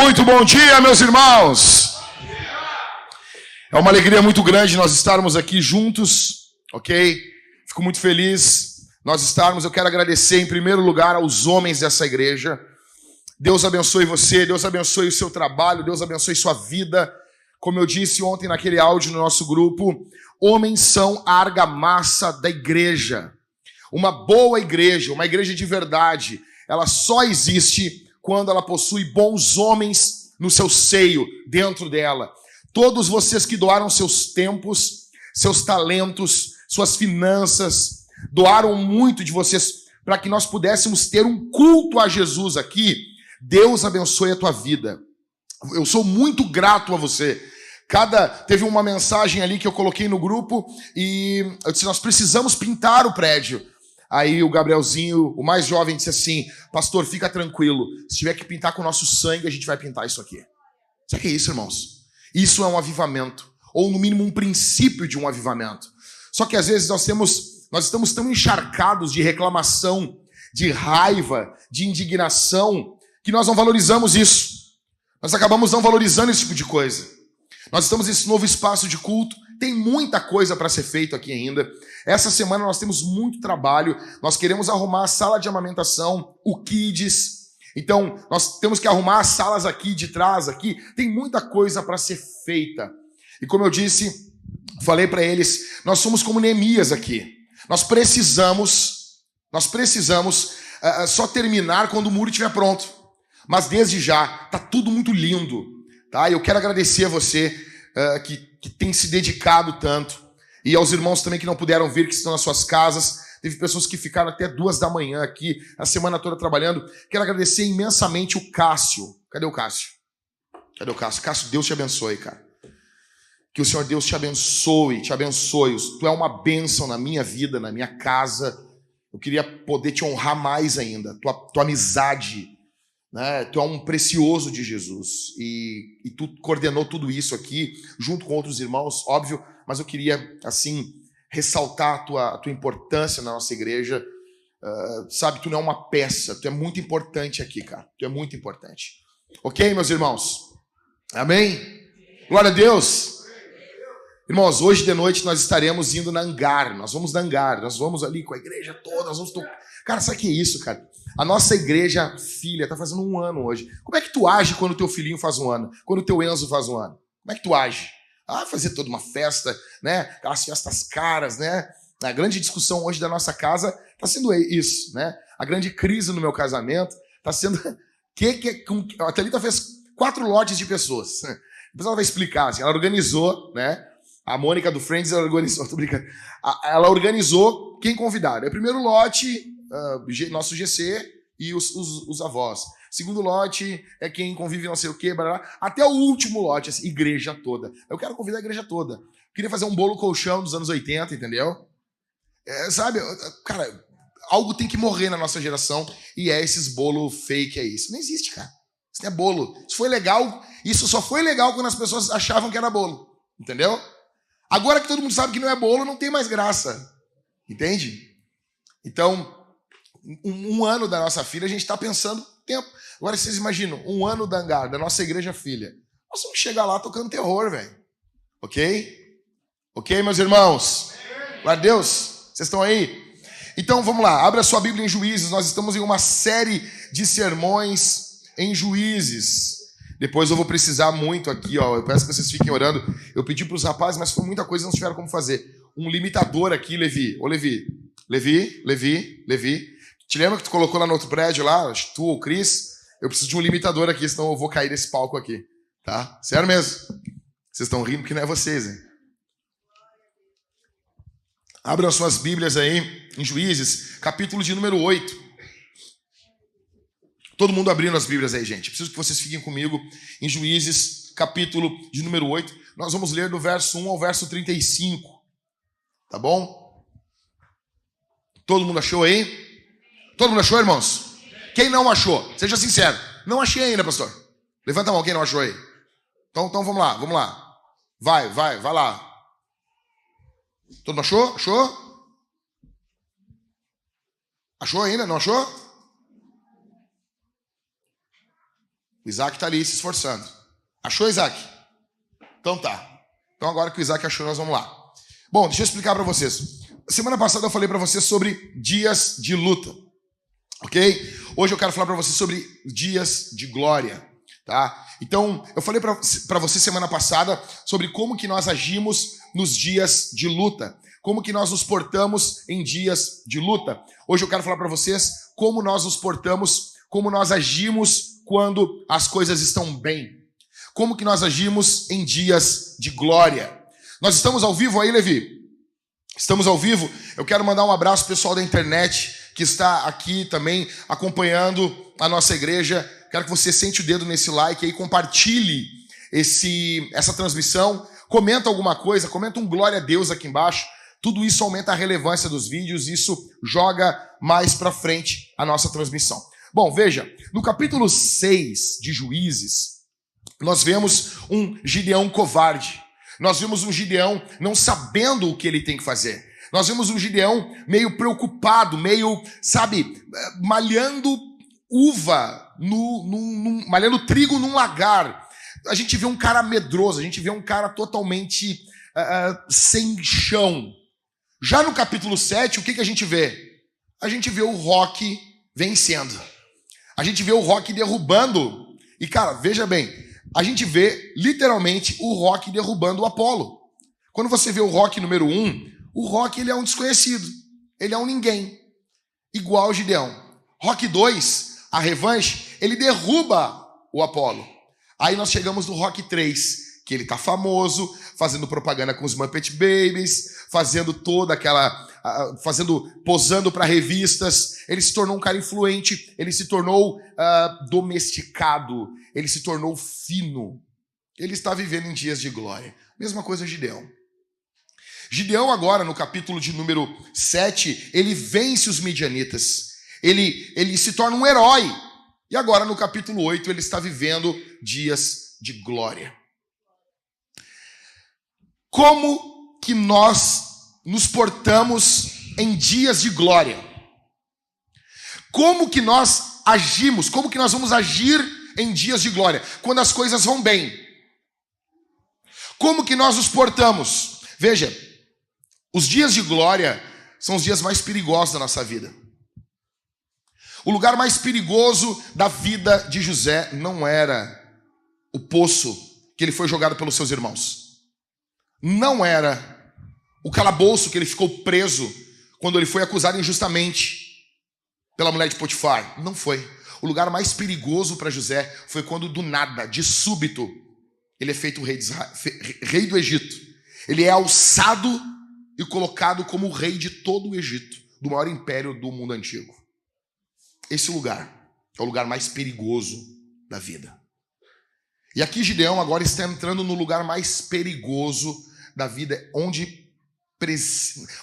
Muito bom dia, meus irmãos. É uma alegria muito grande nós estarmos aqui juntos, ok? Fico muito feliz nós estarmos. Eu quero agradecer em primeiro lugar aos homens dessa igreja. Deus abençoe você, Deus abençoe o seu trabalho, Deus abençoe sua vida. Como eu disse ontem naquele áudio no nosso grupo, homens são a argamassa da igreja. Uma boa igreja, uma igreja de verdade, ela só existe quando ela possui bons homens no seu seio, dentro dela. Todos vocês que doaram seus tempos, seus talentos, suas finanças, doaram muito de vocês para que nós pudéssemos ter um culto a Jesus aqui. Deus abençoe a tua vida. Eu sou muito grato a você. Cada teve uma mensagem ali que eu coloquei no grupo e eu disse nós precisamos pintar o prédio. Aí o Gabrielzinho, o mais jovem, disse assim: Pastor, fica tranquilo. Se tiver que pintar com o nosso sangue, a gente vai pintar isso aqui. Sabe o que é isso, irmãos? Isso é um avivamento. Ou no mínimo um princípio de um avivamento. Só que às vezes nós temos, nós estamos tão encharcados de reclamação, de raiva, de indignação, que nós não valorizamos isso. Nós acabamos não valorizando esse tipo de coisa. Nós estamos nesse novo espaço de culto tem muita coisa para ser feito aqui ainda. Essa semana nós temos muito trabalho. Nós queremos arrumar a sala de amamentação, o Kids. Então, nós temos que arrumar as salas aqui de trás aqui. Tem muita coisa para ser feita. E como eu disse, falei para eles, nós somos como Neemias aqui. Nós precisamos, nós precisamos uh, só terminar quando o muro estiver pronto. Mas desde já, tá tudo muito lindo, tá? Eu quero agradecer a você uh, que que tem se dedicado tanto. E aos irmãos também que não puderam vir, que estão nas suas casas. Teve pessoas que ficaram até duas da manhã aqui, a semana toda trabalhando. Quero agradecer imensamente o Cássio. Cadê o Cássio? Cadê o Cássio? Cássio, Deus te abençoe, cara. Que o Senhor Deus te abençoe, te abençoe. Tu é uma bênção na minha vida, na minha casa. Eu queria poder te honrar mais ainda. Tua, tua amizade, né? Tu é um precioso de Jesus e, e tu coordenou tudo isso aqui junto com outros irmãos, óbvio, mas eu queria assim ressaltar a tua, a tua importância na nossa igreja. Uh, sabe, tu não é uma peça, tu é muito importante aqui, cara. Tu é muito importante. Ok, meus irmãos? Amém? Glória a Deus. Irmãos, hoje de noite nós estaremos indo na hangar. Nós vamos na hangar, nós vamos ali com a igreja toda, nós vamos. Cara, sabe o que é isso, cara? A nossa igreja filha está fazendo um ano hoje. Como é que tu age quando teu filhinho faz um ano? Quando teu Enzo faz um ano? Como é que tu age? Ah, fazer toda uma festa, né? Aquelas festas caras, né? A grande discussão hoje da nossa casa está sendo isso, né? A grande crise no meu casamento está sendo que que a Thalita fez quatro lotes de pessoas. Depois ela vai explicar, assim, ela organizou, né? A Mônica do Friends ela organizou, tô brincando. Ela organizou quem convidar. É o primeiro lote, uh, nosso GC e os, os, os, avós. Segundo lote é quem convive não sei o quê, blá, até o último lote, assim, igreja toda. Eu quero convidar a igreja toda. queria fazer um bolo colchão dos anos 80, entendeu? É, sabe, cara, algo tem que morrer na nossa geração e é esses bolo fake, é isso. Não existe, cara. Isso não é bolo. Isso foi legal, isso só foi legal quando as pessoas achavam que era bolo, entendeu? Agora que todo mundo sabe que não é bolo, não tem mais graça. Entende? Então, um, um ano da nossa filha, a gente está pensando tempo. Agora vocês imaginam, um ano da Angar, da nossa igreja filha. Nós vamos chegar lá tocando terror, velho. Ok? Ok, meus irmãos? Glória a Deus. Vocês estão aí? Então vamos lá, abra sua Bíblia em Juízes. Nós estamos em uma série de sermões em Juízes. Depois eu vou precisar muito aqui, ó. Eu peço que vocês fiquem orando. Eu pedi para os rapazes, mas foi muita coisa, não tiveram como fazer. Um limitador aqui, Levi. Ô, Levi. Levi, Levi, Levi. Te lembra que tu colocou lá no outro prédio, lá, tu ou o Cris? Eu preciso de um limitador aqui, senão eu vou cair desse palco aqui. Tá? Sério mesmo. Vocês estão rindo que não é vocês, hein? Abram suas Bíblias aí, em Juízes, capítulo de número 8. Todo mundo abrindo as Bíblias aí, gente. Preciso que vocês fiquem comigo em Juízes, capítulo de número 8. Nós vamos ler do verso 1 ao verso 35. Tá bom? Todo mundo achou aí? Todo mundo achou, irmãos? Quem não achou? Seja sincero. Não achei ainda, pastor. Levanta a mão, quem não achou aí? Então, então vamos lá, vamos lá. Vai, vai, vai lá. Todo mundo achou? Achou? Achou ainda? Não achou? O Isaac está ali se esforçando. Achou, Isaac? Então tá. Então agora que o Isaac achou, nós vamos lá. Bom, deixa eu explicar para vocês. Semana passada eu falei para vocês sobre dias de luta. Ok? Hoje eu quero falar para vocês sobre dias de glória. Tá? Então, eu falei para você semana passada sobre como que nós agimos nos dias de luta, como que nós nos portamos em dias de luta. Hoje eu quero falar para vocês como nós nos portamos, como nós agimos quando as coisas estão bem. Como que nós agimos em dias de glória. Nós estamos ao vivo aí, Levi? Estamos ao vivo. Eu quero mandar um abraço pessoal da internet que está aqui também acompanhando a nossa igreja Quero que você sente o dedo nesse like aí, compartilhe esse, essa transmissão, comenta alguma coisa, comenta um glória a Deus aqui embaixo. Tudo isso aumenta a relevância dos vídeos, isso joga mais para frente a nossa transmissão. Bom, veja, no capítulo 6 de Juízes, nós vemos um Gideão covarde. Nós vemos um Gideão não sabendo o que ele tem que fazer. Nós vemos um Gideão meio preocupado, meio, sabe, malhando uva, no, malhando trigo num lagar. A gente vê um cara medroso, a gente vê um cara totalmente uh, sem chão. Já no capítulo 7, o que, que a gente vê? A gente vê o Rock vencendo. A gente vê o Rock derrubando. E, cara, veja bem, a gente vê literalmente o Rock derrubando o Apolo. Quando você vê o Rock número 1, um, o Rock ele é um desconhecido. Ele é um ninguém. Igual Gideão. Rock 2, a revanche, ele derruba o Apolo. Aí nós chegamos no Rock 3, que ele tá famoso, fazendo propaganda com os Muppet Babies, fazendo toda aquela fazendo posando para revistas, ele se tornou um cara influente, ele se tornou uh, domesticado, ele se tornou fino. Ele está vivendo em dias de glória. Mesma coisa Gideão. Gideão agora no capítulo de número 7, ele vence os midianitas ele, ele se torna um herói. E agora, no capítulo 8, ele está vivendo dias de glória. Como que nós nos portamos em dias de glória? Como que nós agimos? Como que nós vamos agir em dias de glória? Quando as coisas vão bem. Como que nós nos portamos? Veja, os dias de glória são os dias mais perigosos da nossa vida. O lugar mais perigoso da vida de José não era o poço que ele foi jogado pelos seus irmãos. Não era o calabouço que ele ficou preso quando ele foi acusado injustamente pela mulher de Potifar. Não foi. O lugar mais perigoso para José foi quando, do nada, de súbito, ele é feito rei, Israel, rei do Egito. Ele é alçado e colocado como rei de todo o Egito, do maior império do mundo antigo esse lugar é o lugar mais perigoso da vida. E aqui Gideão agora está entrando no lugar mais perigoso da vida, onde,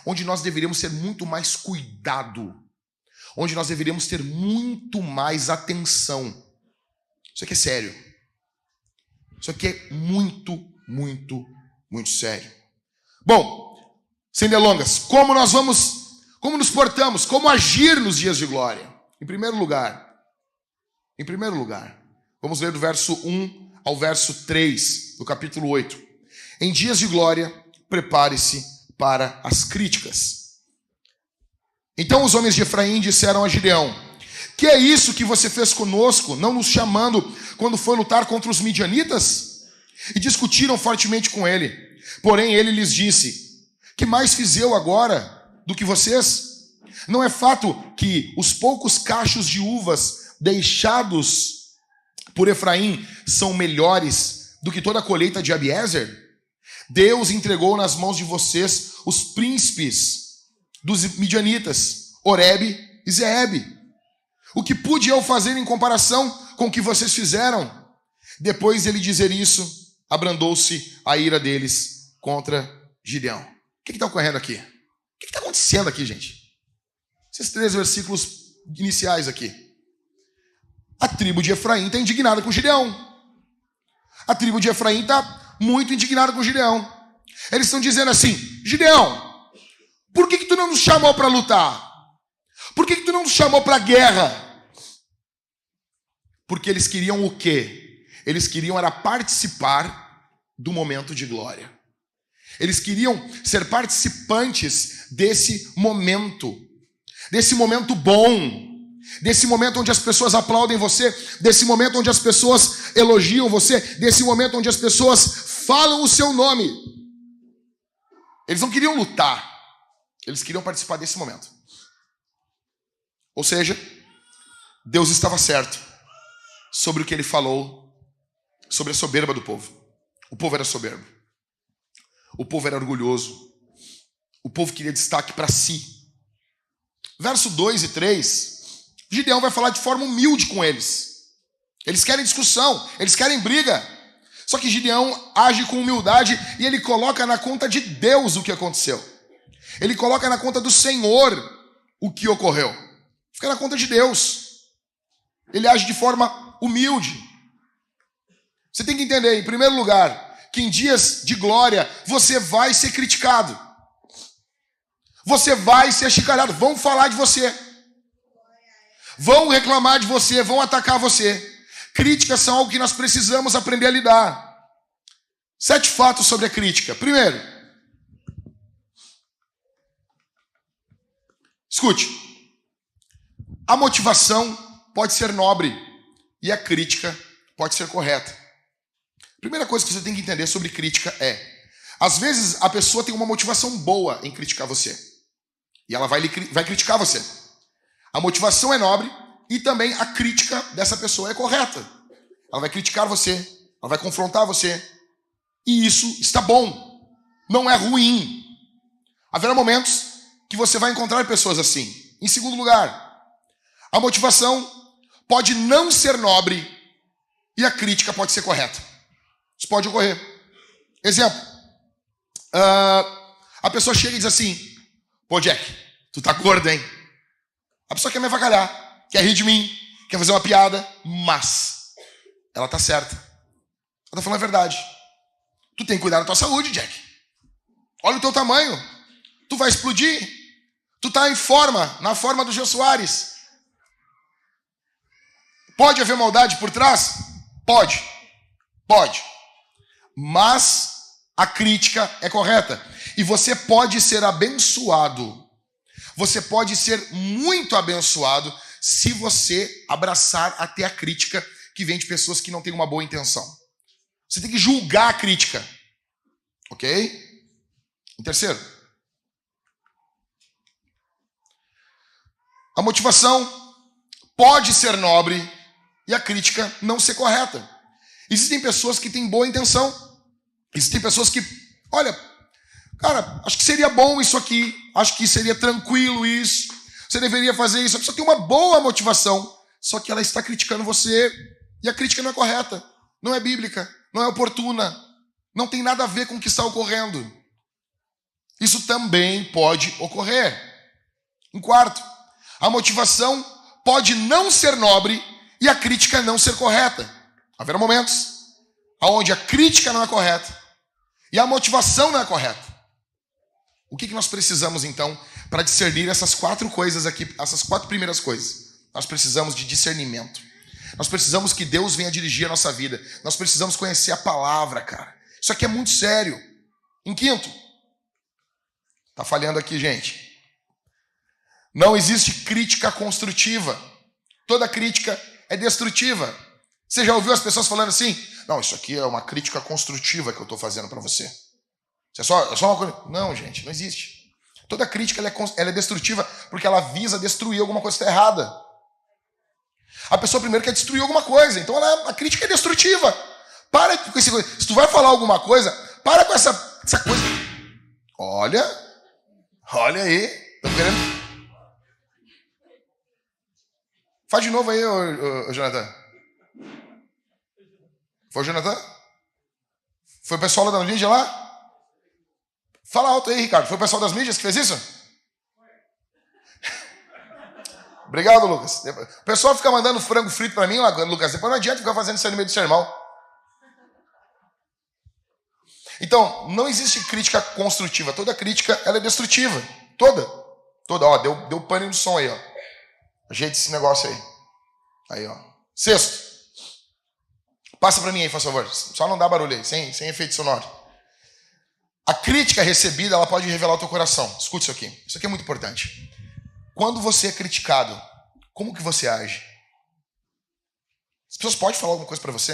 onde nós deveríamos ter muito mais cuidado, onde nós deveríamos ter muito mais atenção. Isso aqui é sério. Isso aqui é muito, muito, muito sério. Bom, sem delongas, como nós vamos, como nos portamos, como agir nos dias de glória? Em primeiro lugar, em primeiro lugar, vamos ler do verso 1 ao verso 3 do capítulo 8. Em dias de glória, prepare-se para as críticas. Então os homens de Efraim disseram a Gideão: Que é isso que você fez conosco, não nos chamando quando foi lutar contra os midianitas? E discutiram fortemente com ele. Porém, ele lhes disse: Que mais fiz eu agora do que vocês? Não é fato que os poucos cachos de uvas deixados por Efraim são melhores do que toda a colheita de Abiezer? Deus entregou nas mãos de vocês os príncipes dos midianitas, Oreb e Zeeb. O que pude eu fazer em comparação com o que vocês fizeram? Depois de ele dizer isso, abrandou-se a ira deles contra Gideão. Que está ocorrendo aqui? O que está acontecendo aqui, gente? Esses três versículos iniciais aqui. A tribo de Efraim está indignada com Gideão. A tribo de Efraim está muito indignada com Gideão. Eles estão dizendo assim: Gideão, por que, que tu não nos chamou para lutar? Por que, que tu não nos chamou para a guerra? Porque eles queriam o quê? Eles queriam era participar do momento de glória. Eles queriam ser participantes desse momento, desse momento bom, desse momento onde as pessoas aplaudem você, desse momento onde as pessoas elogiam você, desse momento onde as pessoas falam o seu nome. Eles não queriam lutar, eles queriam participar desse momento. Ou seja, Deus estava certo sobre o que ele falou sobre a soberba do povo. O povo era soberbo. O povo era orgulhoso. O povo queria destaque para si. Verso 2 e 3, Gideão vai falar de forma humilde com eles. Eles querem discussão, eles querem briga. Só que Gideão age com humildade e ele coloca na conta de Deus o que aconteceu. Ele coloca na conta do Senhor o que ocorreu. Fica na conta de Deus. Ele age de forma humilde. Você tem que entender, em primeiro lugar, que em dias de glória você vai ser criticado. Você vai ser achicalhado. Vão falar de você. Vão reclamar de você, vão atacar você. Críticas são algo que nós precisamos aprender a lidar. Sete fatos sobre a crítica. Primeiro, escute. A motivação pode ser nobre e a crítica pode ser correta. Primeira coisa que você tem que entender sobre crítica é: às vezes a pessoa tem uma motivação boa em criticar você. E ela vai, vai criticar você. A motivação é nobre e também a crítica dessa pessoa é correta. Ela vai criticar você, ela vai confrontar você. E isso está bom. Não é ruim. Haverá momentos que você vai encontrar pessoas assim. Em segundo lugar, a motivação pode não ser nobre e a crítica pode ser correta. Isso pode ocorrer. Exemplo: uh, a pessoa chega e diz assim: Pô, Jack, tu tá gordo, hein? A pessoa quer me avacalhar, quer rir de mim, quer fazer uma piada, mas ela tá certa. Ela tá falando a verdade. Tu tem que cuidar da tua saúde, Jack. Olha o teu tamanho. Tu vai explodir. Tu tá em forma, na forma do Jô Soares. Pode haver maldade por trás? Pode. Pode. Mas a crítica é correta. E você pode ser abençoado você pode ser muito abençoado se você abraçar até a crítica que vem de pessoas que não têm uma boa intenção. Você tem que julgar a crítica. Ok? Em terceiro, a motivação pode ser nobre e a crítica não ser correta. Existem pessoas que têm boa intenção. Existem pessoas que, olha, Cara, acho que seria bom isso aqui, acho que seria tranquilo isso, você deveria fazer isso. A pessoa tem uma boa motivação, só que ela está criticando você e a crítica não é correta, não é bíblica, não é oportuna, não tem nada a ver com o que está ocorrendo. Isso também pode ocorrer. Em quarto, a motivação pode não ser nobre e a crítica não ser correta. Haverá momentos onde a crítica não é correta e a motivação não é correta. O que, que nós precisamos então para discernir essas quatro coisas aqui, essas quatro primeiras coisas? Nós precisamos de discernimento. Nós precisamos que Deus venha dirigir a nossa vida. Nós precisamos conhecer a palavra, cara. Isso aqui é muito sério. Em quinto, tá falhando aqui, gente. Não existe crítica construtiva. Toda crítica é destrutiva. Você já ouviu as pessoas falando assim? Não, isso aqui é uma crítica construtiva que eu estou fazendo para você. Isso é só, é só uma coisa. Não, gente, não existe. Toda crítica ela é, ela é destrutiva porque ela visa destruir alguma coisa que está errada. A pessoa primeiro quer destruir alguma coisa, então ela, a crítica é destrutiva. Para com esse. Se tu vai falar alguma coisa, para com essa, essa coisa. Olha, olha aí. Tô querendo. Faz de novo aí, ô, ô, ô, Jonathan. Foi o Jonathan? Foi o pessoal da mídia lá? Fala alto aí, Ricardo. Foi o pessoal das mídias que fez isso? Obrigado, Lucas. O pessoal fica mandando frango frito para mim, Lucas. Depois não adianta ficar fazendo isso no meio do sermão. Então, não existe crítica construtiva. Toda crítica ela é destrutiva. Toda. Toda. Ó, deu, deu pane no som aí, ó. Ajeita esse negócio aí. Aí, ó. Sexto. Passa para mim aí, por favor. Só não dá barulho aí, sem, sem efeito sonoro. A crítica recebida, ela pode revelar o teu coração. Escute isso aqui. Isso aqui é muito importante. Quando você é criticado, como que você age? As pessoas podem falar alguma coisa para você?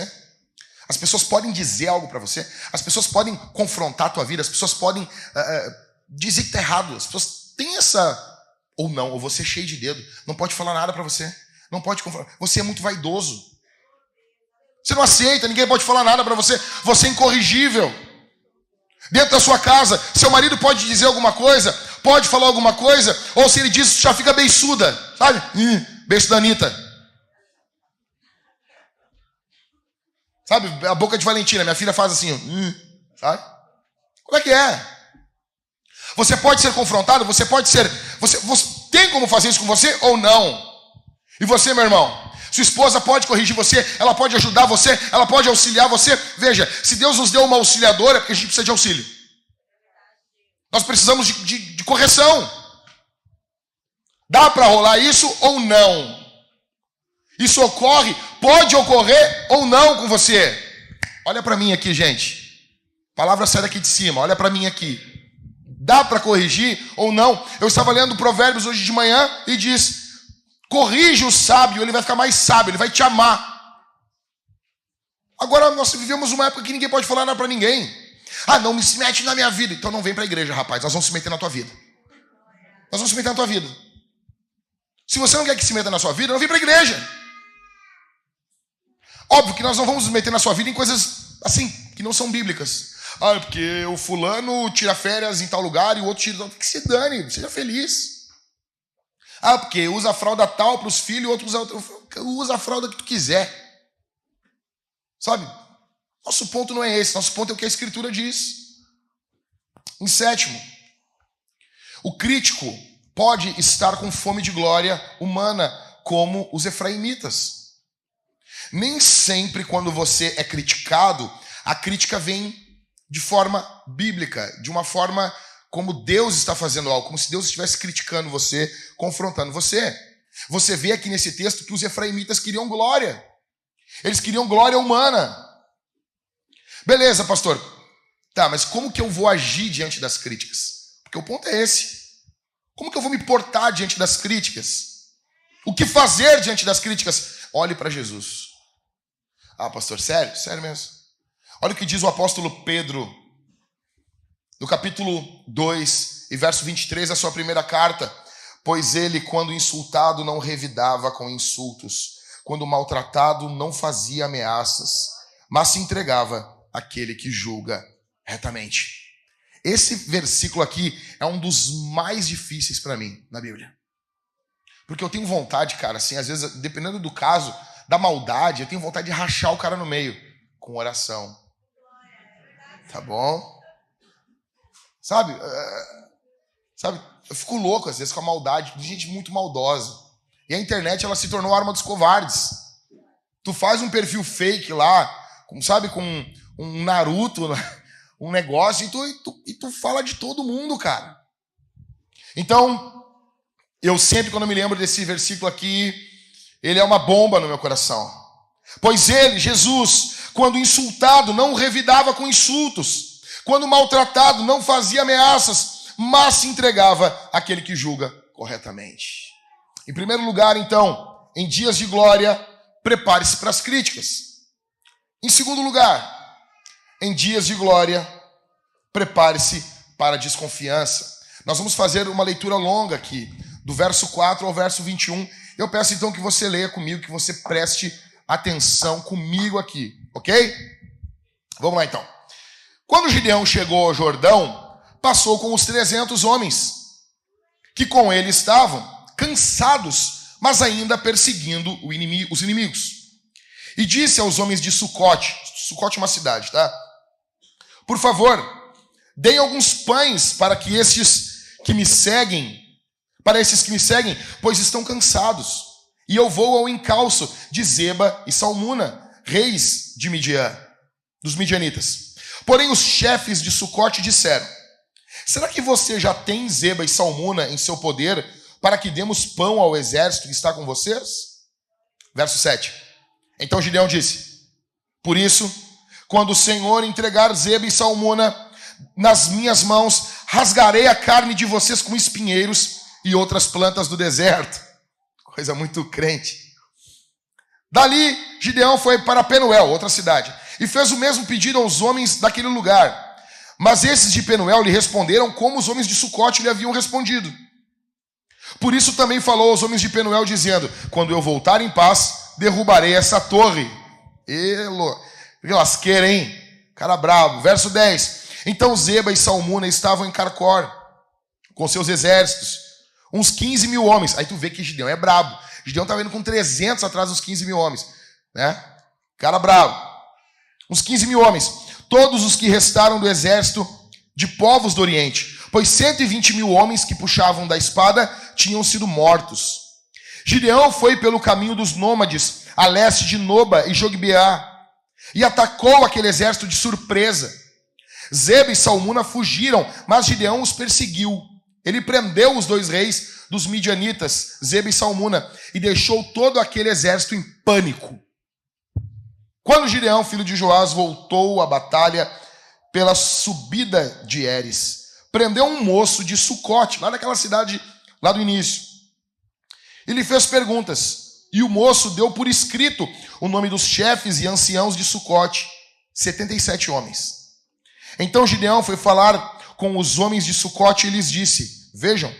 As pessoas podem dizer algo para você? As pessoas podem confrontar a tua vida? As pessoas podem uh, dizer que tá errado? As pessoas têm essa... Ou não, ou você é cheio de dedo. Não pode falar nada para você. Não pode confrontar. Você é muito vaidoso. Você não aceita, ninguém pode falar nada para você. Você é incorrigível. Dentro da sua casa, seu marido pode dizer alguma coisa, pode falar alguma coisa, ou se ele diz, já fica beiçuda, sabe? Hum, beijo da Anitta. Sabe, a boca de Valentina, minha filha faz assim, hum, sabe? Como é que é? Você pode ser confrontado, você pode ser. Você, você tem como fazer isso com você ou não? E você, meu irmão? Sua esposa pode corrigir você, ela pode ajudar você, ela pode auxiliar você. Veja, se Deus nos deu uma auxiliadora, é porque a gente precisa de auxílio. Nós precisamos de, de, de correção. Dá para rolar isso ou não? Isso ocorre, pode ocorrer ou não com você. Olha para mim aqui, gente. A palavra sai daqui de cima, olha para mim aqui. Dá para corrigir ou não? Eu estava lendo Provérbios hoje de manhã e diz: Corrige o sábio, ele vai ficar mais sábio, ele vai te amar. Agora nós vivemos uma época que ninguém pode falar nada para ninguém. Ah, não me se mete na minha vida. Então não vem para a igreja, rapaz. Nós vamos se meter na tua vida. Nós vamos se meter na tua vida. Se você não quer que se meta na sua vida, não vem para a igreja. Óbvio que nós não vamos nos meter na sua vida em coisas assim, que não são bíblicas. Ah, porque o fulano tira férias em tal lugar e o outro tira. Que se dane, seja feliz. Ah, porque usa a fralda tal para os filhos, outro usa, usa a fralda que tu quiser. Sabe? Nosso ponto não é esse, nosso ponto é o que a Escritura diz. Em sétimo, o crítico pode estar com fome de glória humana, como os efraimitas. Nem sempre, quando você é criticado, a crítica vem de forma bíblica, de uma forma como Deus está fazendo algo, como se Deus estivesse criticando você, confrontando você. Você vê aqui nesse texto que os efraimitas queriam glória. Eles queriam glória humana. Beleza, pastor. Tá, mas como que eu vou agir diante das críticas? Porque o ponto é esse. Como que eu vou me portar diante das críticas? O que fazer diante das críticas? Olhe para Jesus. Ah, pastor, sério? Sério mesmo. Olha o que diz o apóstolo Pedro no capítulo 2 e verso 23, a sua primeira carta. Pois ele, quando insultado, não revidava com insultos, quando maltratado, não fazia ameaças, mas se entregava àquele que julga retamente. Esse versículo aqui é um dos mais difíceis para mim na Bíblia. Porque eu tenho vontade, cara, assim, às vezes, dependendo do caso, da maldade, eu tenho vontade de rachar o cara no meio com oração. Tá bom? Sabe? É, sabe? Eu fico louco às vezes com a maldade de gente muito maldosa. E a internet ela se tornou arma dos covardes. Tu faz um perfil fake lá, sabe, com um Naruto, um negócio, e tu, e tu, e tu fala de todo mundo, cara. Então, eu sempre, quando me lembro desse versículo aqui, ele é uma bomba no meu coração. Pois ele, Jesus, quando insultado, não revidava com insultos quando maltratado, não fazia ameaças, mas se entregava àquele que julga corretamente. Em primeiro lugar, então, em dias de glória, prepare-se para as críticas. Em segundo lugar, em dias de glória, prepare-se para a desconfiança. Nós vamos fazer uma leitura longa aqui, do verso 4 ao verso 21. Eu peço então que você leia comigo, que você preste atenção comigo aqui, ok? Vamos lá então. Quando Gideão chegou ao Jordão, passou com os trezentos homens, que com ele estavam, cansados, mas ainda perseguindo inimigo, os inimigos. E disse aos homens de Sucote, Sucote é uma cidade, tá? Por favor, deem alguns pães para que estes que me seguem, para esses que me seguem, pois estão cansados. E eu vou ao encalço de Zeba e Salmuna, reis de Midian, dos midianitas. Porém, os chefes de Sucote disseram: Será que você já tem Zeba e Salmuna em seu poder para que demos pão ao exército que está com vocês? Verso 7. Então Gideão disse: Por isso, quando o Senhor entregar Zeba e Salmuna nas minhas mãos, rasgarei a carne de vocês com espinheiros e outras plantas do deserto. Coisa muito crente. Dali, Gideão foi para Penuel, outra cidade, e fez o mesmo pedido aos homens daquele lugar. Mas esses de Penuel lhe responderam como os homens de Sucote lhe haviam respondido. Por isso também falou aos homens de Penuel, dizendo: Quando eu voltar em paz, derrubarei essa torre. Elo, lasqueira, hein? Cara bravo. Verso 10. Então Zeba e Salmuna estavam em Carcor, com seus exércitos, uns 15 mil homens. Aí tu vê que Gideão é brabo. Gideão estava indo com 300 atrás dos 15 mil homens. Né? Cara bravo. Uns 15 mil homens todos os que restaram do exército de povos do Oriente, pois 120 mil homens que puxavam da espada tinham sido mortos. Gideão foi pelo caminho dos nômades, a leste de Noba e Jogbeá, e atacou aquele exército de surpresa. Zeba e Salmuna fugiram, mas Gideão os perseguiu. Ele prendeu os dois reis dos midianitas, Zeba e Salmuna, e deixou todo aquele exército em pânico. Quando Gideão, filho de Joás, voltou à batalha pela subida de Eres, prendeu um moço de Sucote, lá naquela cidade, lá do início. Ele fez perguntas, e o moço deu por escrito o nome dos chefes e anciãos de Sucote, 77 homens. Então Gideão foi falar com os homens de Sucote e lhes disse: Vejam,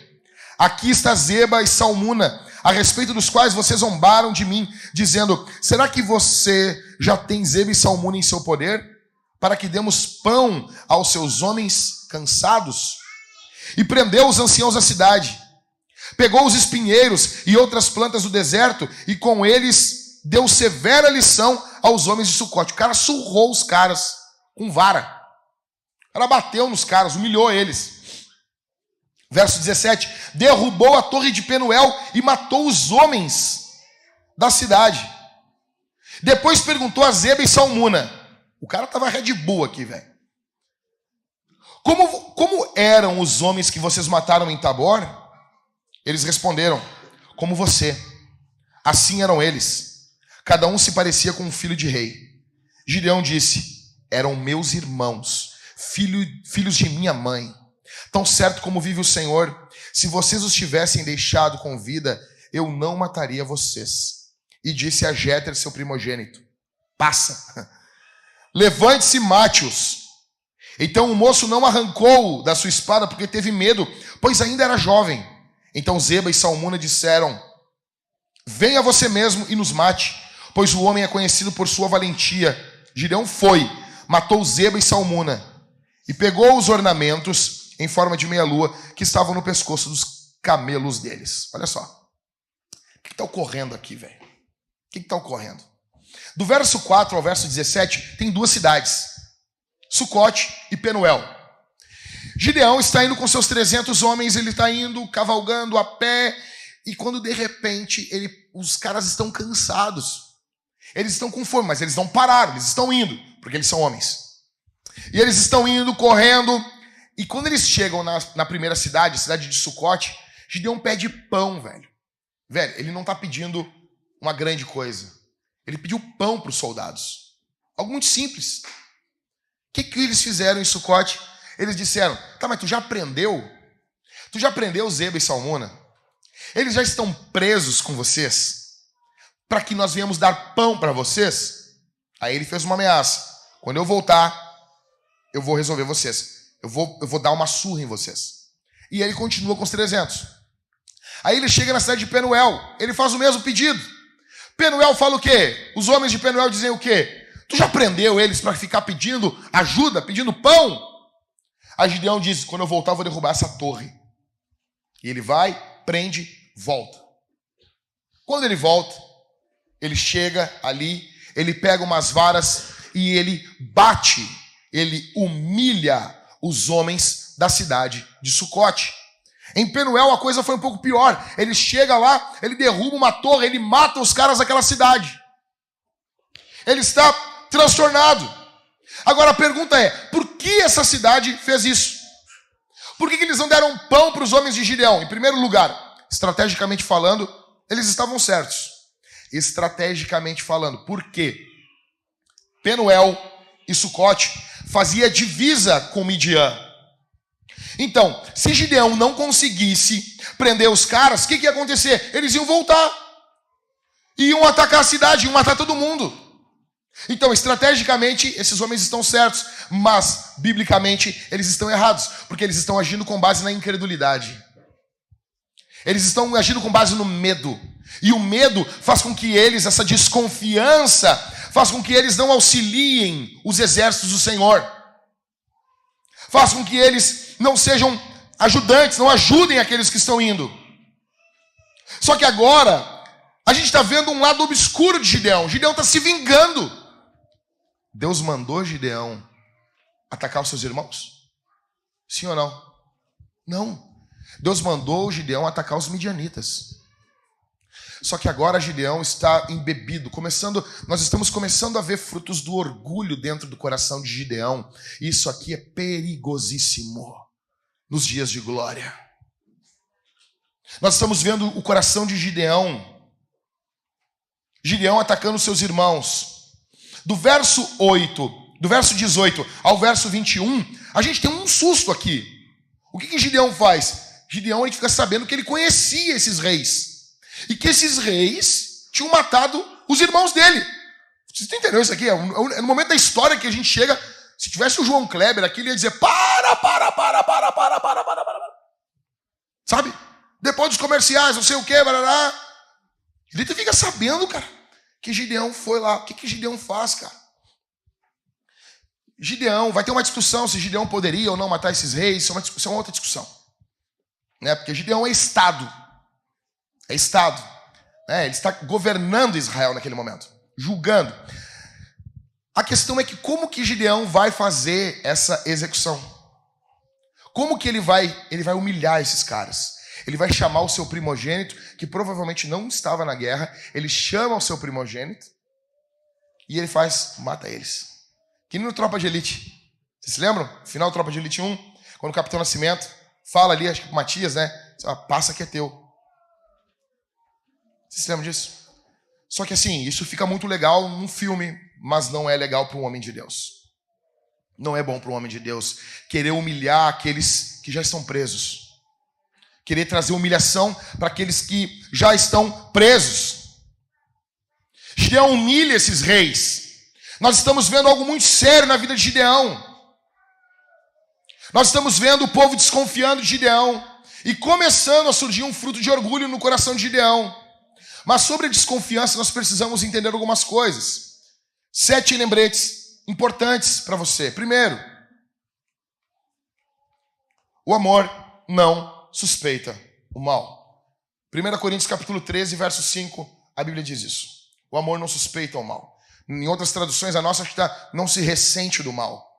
aqui está Zeba e Salmuna, a respeito dos quais vocês zombaram de mim, dizendo: Será que você já tem Zeba e Salmuna em seu poder? Para que demos pão aos seus homens cansados? E prendeu os anciãos da cidade. Pegou os espinheiros e outras plantas do deserto, e com eles deu severa lição aos homens de Sucote. O cara surrou os caras com vara. Cara bateu nos caras, humilhou eles. Verso 17: derrubou a torre de Penuel e matou os homens da cidade. Depois perguntou a Zeba e Salmuna. O cara tava Red Bull aqui, velho. Como, como eram os homens que vocês mataram em Tabor? Eles responderam: Como você. Assim eram eles. Cada um se parecia com um filho de rei. Gideão disse: Eram meus irmãos, filho, filhos de minha mãe. Tão certo como vive o Senhor, se vocês os tivessem deixado com vida, eu não mataria vocês. E disse a Jéter, seu primogênito: Passa, levante-se, mate-os. Então o moço não arrancou da sua espada porque teve medo, pois ainda era jovem. Então Zeba e Salmuna disseram: Venha você mesmo e nos mate, pois o homem é conhecido por sua valentia. Gideão foi, matou Zeba e Salmuna, e pegou os ornamentos em forma de meia-lua que estavam no pescoço dos camelos deles. Olha só. O que está ocorrendo aqui, velho? O que está ocorrendo? Do verso 4 ao verso 17, tem duas cidades: Sucote e Penuel. Gideão está indo com seus 300 homens, ele está indo cavalgando a pé, e quando de repente ele, os caras estão cansados. Eles estão com fome, mas eles não pararam, eles estão indo, porque eles são homens. E eles estão indo, correndo, e quando eles chegam na, na primeira cidade, cidade de Sucote, Gideão pede pão, velho. Velho, ele não está pedindo uma grande coisa. Ele pediu pão para os soldados. Algo muito simples. O que, que eles fizeram em Sucote? Eles disseram: tá, mas tu já aprendeu? Tu já aprendeu Zeba e Salmona? Eles já estão presos com vocês? Para que nós venhamos dar pão para vocês? Aí ele fez uma ameaça: quando eu voltar, eu vou resolver vocês. Eu vou, eu vou dar uma surra em vocês. E ele continua com os 300. Aí ele chega na cidade de Penuel. Ele faz o mesmo pedido. Penuel fala o quê? Os homens de Penuel dizem o quê? Tu já prendeu eles para ficar pedindo ajuda, pedindo pão? A Gideão diz: quando eu voltar, eu vou derrubar essa torre. E ele vai, prende, volta. Quando ele volta, ele chega ali, ele pega umas varas e ele bate, ele humilha os homens da cidade de Sucote. Em Penuel a coisa foi um pouco pior. Ele chega lá, ele derruba uma torre, ele mata os caras daquela cidade. Ele está transtornado. Agora a pergunta é: por que essa cidade fez isso? Por que, que eles não deram pão para os homens de Gideão? Em primeiro lugar, estrategicamente falando, eles estavam certos. Estrategicamente falando, por quê? Penuel e Sucote, fazia divisa com Midian. Então, se Gideão não conseguisse prender os caras, o que, que ia acontecer? Eles iam voltar. Iam atacar a cidade, iam matar todo mundo. Então, estrategicamente, esses homens estão certos, mas, biblicamente, eles estão errados, porque eles estão agindo com base na incredulidade. Eles estão agindo com base no medo. E o medo faz com que eles, essa desconfiança, faz com que eles não auxiliem os exércitos do Senhor. Faz com que eles não sejam ajudantes, não ajudem aqueles que estão indo. Só que agora, a gente está vendo um lado obscuro de Gideão. Gideão está se vingando. Deus mandou Gideão atacar os seus irmãos? Sim ou não? Não. Deus mandou Gideão atacar os midianitas. Só que agora Gideão está embebido, começando, nós estamos começando a ver frutos do orgulho dentro do coração de Gideão. Isso aqui é perigosíssimo nos dias de glória. Nós estamos vendo o coração de Gideão. Gideão atacando seus irmãos. Do verso 8, do verso 18 ao verso 21, a gente tem um susto aqui. O que, que Gideão faz? Gideão ele fica sabendo que ele conhecia esses reis. E que esses reis tinham matado os irmãos dele. Vocês entendeu isso aqui? É, é no momento da história que a gente chega. Se tivesse o João Kleber aqui, ele ia dizer: para, para, para, para, para, para, para, para. Sabe? Depois dos comerciais, não sei o que, barará. Ele fica sabendo, cara, que Gideão foi lá. O que, que Gideão faz, cara? Gideão, vai ter uma discussão se Gideão poderia ou não matar esses reis, isso é uma, isso é outra discussão. Né? Porque Gideão é Estado. É Estado. Né? Ele está governando Israel naquele momento, julgando. A questão é que como que Gideão vai fazer essa execução? Como que ele vai, ele vai humilhar esses caras? Ele vai chamar o seu primogênito, que provavelmente não estava na guerra, ele chama o seu primogênito e ele faz, mata eles. Que nem no Tropa de Elite. Vocês se lembram? Final Tropa de Elite 1, quando o Capitão Nascimento fala ali, acho que o Matias, né? Passa que é teu. Vocês lembram disso? Só que assim, isso fica muito legal num filme, mas não é legal para um homem de Deus. Não é bom para um homem de Deus querer humilhar aqueles que já estão presos. Querer trazer humilhação para aqueles que já estão presos. Gideão humilha esses reis. Nós estamos vendo algo muito sério na vida de Gideão. Nós estamos vendo o povo desconfiando de Gideão e começando a surgir um fruto de orgulho no coração de Gideão. Mas sobre desconfiança, nós precisamos entender algumas coisas. Sete lembretes importantes para você. Primeiro, o amor não suspeita o mal. 1 Coríntios capítulo 13, verso 5, a Bíblia diz isso. O amor não suspeita o mal. Em outras traduções, a nossa está não se ressente do mal.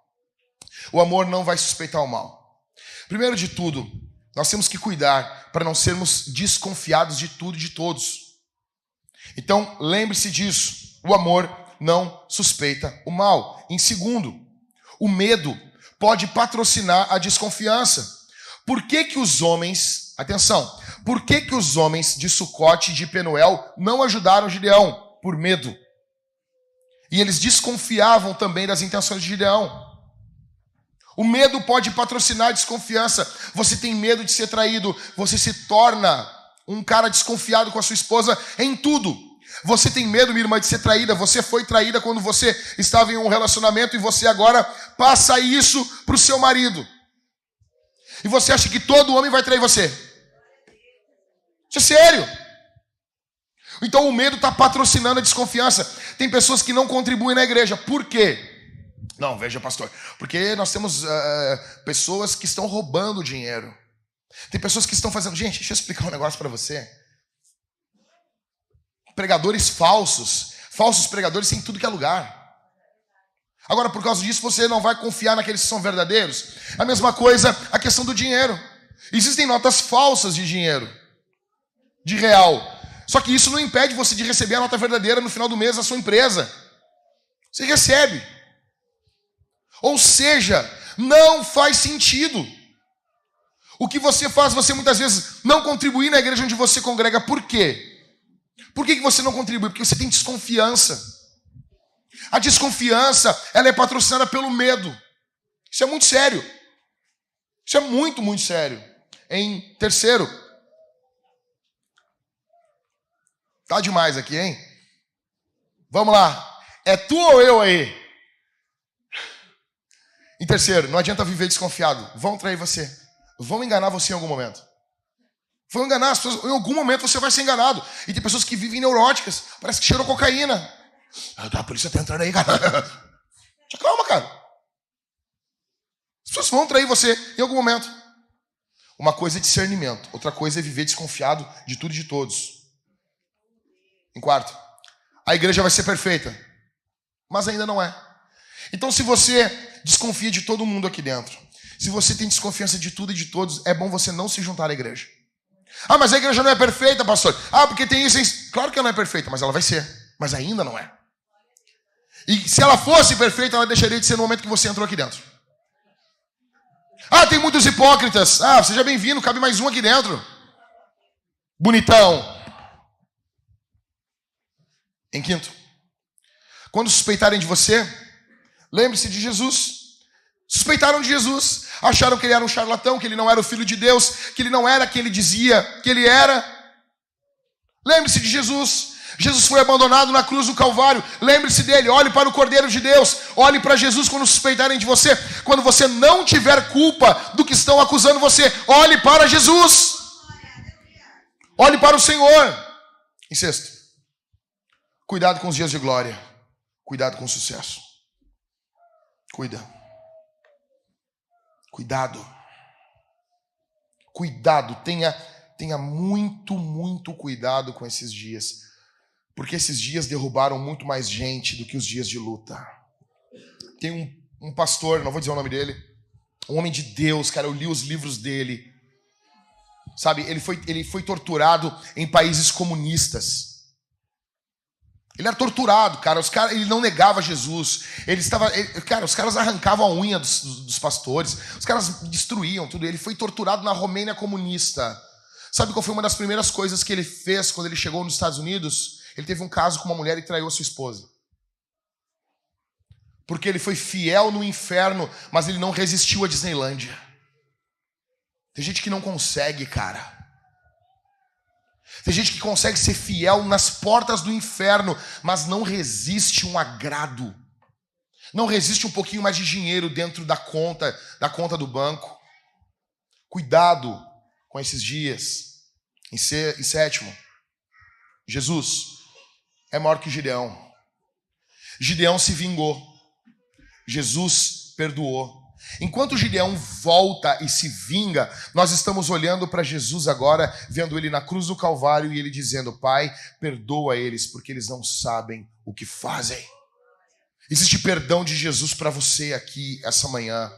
O amor não vai suspeitar o mal. Primeiro de tudo, nós temos que cuidar para não sermos desconfiados de tudo e de todos. Então, lembre-se disso. O amor não suspeita o mal. Em segundo, o medo pode patrocinar a desconfiança. Por que que os homens, atenção, por que que os homens de Sucote e de Penuel não ajudaram Gideão? Por medo. E eles desconfiavam também das intenções de Gideão. O medo pode patrocinar a desconfiança. Você tem medo de ser traído, você se torna um cara desconfiado com a sua esposa em tudo. Você tem medo, minha irmã, de ser traída. Você foi traída quando você estava em um relacionamento e você agora passa isso para o seu marido. E você acha que todo homem vai trair você. Isso é sério. Então o medo está patrocinando a desconfiança. Tem pessoas que não contribuem na igreja. Por quê? Não, veja, pastor, porque nós temos uh, pessoas que estão roubando dinheiro. Tem pessoas que estão fazendo. Gente, deixa eu explicar um negócio para você. Pregadores falsos, falsos pregadores em tudo que é lugar. Agora, por causa disso, você não vai confiar naqueles que são verdadeiros. A mesma coisa a questão do dinheiro. Existem notas falsas de dinheiro, de real. Só que isso não impede você de receber a nota verdadeira no final do mês da sua empresa. Você recebe. Ou seja, não faz sentido. O que você faz, você muitas vezes não contribuir na igreja onde você congrega. Por quê? Por que você não contribui? Porque você tem desconfiança. A desconfiança, ela é patrocinada pelo medo. Isso é muito sério. Isso é muito, muito sério. Em terceiro, tá demais aqui, hein? Vamos lá. É tu ou eu aí? Em terceiro, não adianta viver desconfiado. Vão trair você. Vão enganar você em algum momento. Vão enganar as pessoas. Em algum momento você vai ser enganado. E tem pessoas que vivem neuróticas. Parece que cheiram cocaína. Ah, a polícia tá entrando aí, cara. Calma, cara. As pessoas vão trair você em algum momento. Uma coisa é discernimento. Outra coisa é viver desconfiado de tudo e de todos. Em quarto, a igreja vai ser perfeita. Mas ainda não é. Então, se você desconfia de todo mundo aqui dentro, se você tem desconfiança de tudo e de todos, é bom você não se juntar à igreja. Ah, mas a igreja não é perfeita, pastor. Ah, porque tem isso. Claro que ela não é perfeita, mas ela vai ser. Mas ainda não é. E se ela fosse perfeita, ela deixaria de ser no momento que você entrou aqui dentro. Ah, tem muitos hipócritas. Ah, seja bem-vindo, cabe mais um aqui dentro. Bonitão. Em quinto, quando suspeitarem de você, lembre-se de Jesus. Suspeitaram de Jesus, acharam que ele era um charlatão, que ele não era o filho de Deus, que ele não era quem ele dizia que ele era. Lembre-se de Jesus. Jesus foi abandonado na cruz do Calvário. Lembre-se dele. Olhe para o Cordeiro de Deus. Olhe para Jesus quando suspeitarem de você. Quando você não tiver culpa do que estão acusando você, olhe para Jesus. Olhe para o Senhor. Em sexto, cuidado com os dias de glória. Cuidado com o sucesso. Cuida. Cuidado. Cuidado, tenha, tenha muito, muito cuidado com esses dias. Porque esses dias derrubaram muito mais gente do que os dias de luta. Tem um, um pastor, não vou dizer o nome dele, um homem de Deus, cara, eu li os livros dele. Sabe, ele foi, ele foi torturado em países comunistas. Ele era torturado, cara. Os cara, ele não negava Jesus. Ele estava, ele, cara, os caras arrancavam a unha dos, dos, pastores. Os caras destruíam tudo. Ele foi torturado na Romênia comunista. Sabe qual foi uma das primeiras coisas que ele fez quando ele chegou nos Estados Unidos? Ele teve um caso com uma mulher e traiu a sua esposa. Porque ele foi fiel no inferno, mas ele não resistiu à Disneylândia. Tem gente que não consegue, cara. Tem gente que consegue ser fiel nas portas do inferno, mas não resiste um agrado. Não resiste um pouquinho mais de dinheiro dentro da conta, da conta do banco. Cuidado com esses dias. Em, sétimo, Jesus é maior que Gideão. Gideão se vingou. Jesus perdoou. Enquanto Gideão volta e se vinga, nós estamos olhando para Jesus agora, vendo ele na cruz do Calvário e ele dizendo: Pai, perdoa eles, porque eles não sabem o que fazem. Existe perdão de Jesus para você aqui essa manhã.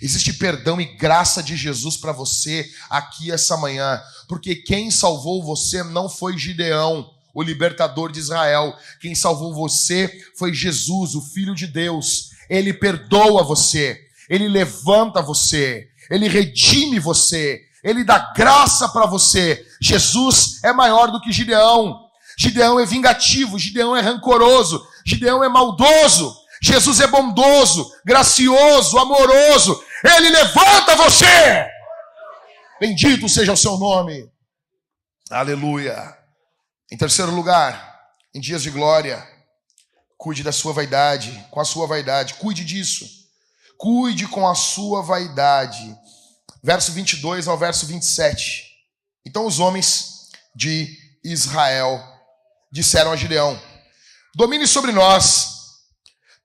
Existe perdão e graça de Jesus para você aqui essa manhã, porque quem salvou você não foi Gideão, o libertador de Israel. Quem salvou você foi Jesus, o Filho de Deus. Ele perdoa você. Ele levanta você, ele redime você, ele dá graça para você. Jesus é maior do que Gideão. Gideão é vingativo, Gideão é rancoroso, Gideão é maldoso. Jesus é bondoso, gracioso, amoroso. Ele levanta você. Bendito seja o seu nome. Aleluia. Em terceiro lugar, em dias de glória, cuide da sua vaidade, com a sua vaidade, cuide disso cuide com a sua vaidade. Verso 22 ao verso 27. Então os homens de Israel disseram a Gideão: Domine sobre nós,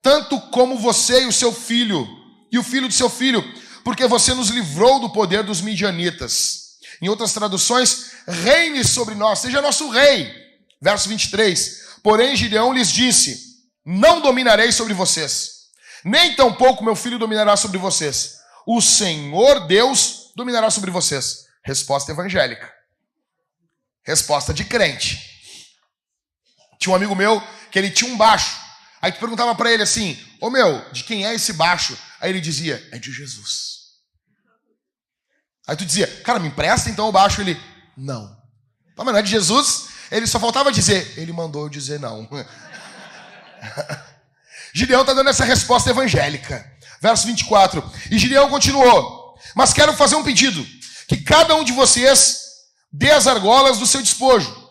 tanto como você e o seu filho, e o filho de seu filho, porque você nos livrou do poder dos midianitas. Em outras traduções, reine sobre nós, seja nosso rei. Verso 23. Porém, Gideão lhes disse: Não dominarei sobre vocês nem tampouco meu filho dominará sobre vocês. O Senhor Deus dominará sobre vocês. Resposta evangélica. Resposta de crente. Tinha um amigo meu que ele tinha um baixo. Aí tu perguntava para ele assim: Ô meu, de quem é esse baixo? Aí ele dizia: É de Jesus. Aí tu dizia: Cara, me empresta então o baixo. Ele: Não. Tá, mas não é de Jesus? Ele só faltava dizer: Ele mandou eu dizer não. Gideão está dando essa resposta evangélica. Verso 24. E Gideão continuou: Mas quero fazer um pedido: que cada um de vocês dê as argolas do seu despojo.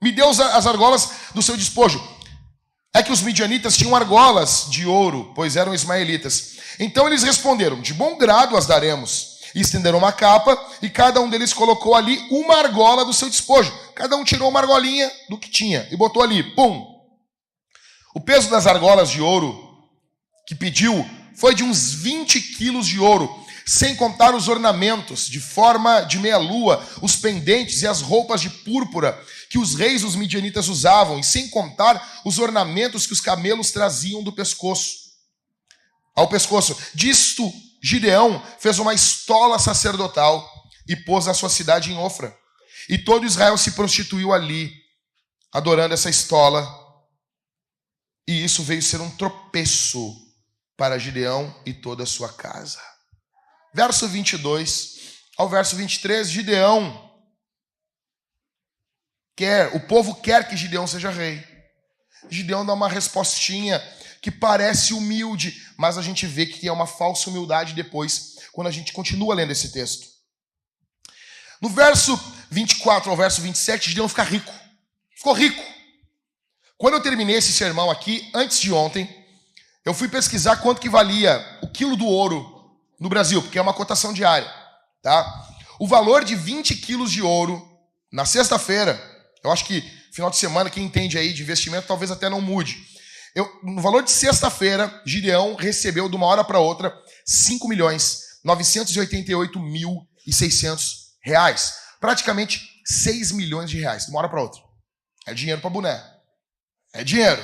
Me dê as argolas do seu despojo. É que os midianitas tinham argolas de ouro, pois eram ismaelitas. Então eles responderam: De bom grado as daremos. E estenderam uma capa, e cada um deles colocou ali uma argola do seu despojo. Cada um tirou uma argolinha do que tinha e botou ali. Pum! O peso das argolas de ouro que pediu foi de uns 20 quilos de ouro, sem contar os ornamentos de forma de meia-lua, os pendentes e as roupas de púrpura que os reis dos midianitas usavam, e sem contar os ornamentos que os camelos traziam do pescoço. Ao pescoço. Disto, Gideão fez uma estola sacerdotal e pôs a sua cidade em Ofra. E todo Israel se prostituiu ali, adorando essa estola. E isso veio ser um tropeço para Gideão e toda a sua casa. Verso 22 ao verso 23, Gideão quer, o povo quer que Gideão seja rei. Gideão dá uma respostinha que parece humilde, mas a gente vê que é uma falsa humildade depois, quando a gente continua lendo esse texto. No verso 24 ao verso 27, Gideão fica rico. Ficou rico. Quando eu terminei esse sermão aqui, antes de ontem, eu fui pesquisar quanto que valia o quilo do ouro no Brasil, porque é uma cotação diária, tá? O valor de 20 quilos de ouro na sexta-feira, eu acho que final de semana, quem entende aí de investimento, talvez até não mude. Eu, no valor de sexta-feira, Gideão recebeu de uma hora para outra 5 milhões 988 mil e 600 reais. Praticamente 6 milhões de reais, de uma hora para outra. É dinheiro para boné. É dinheiro.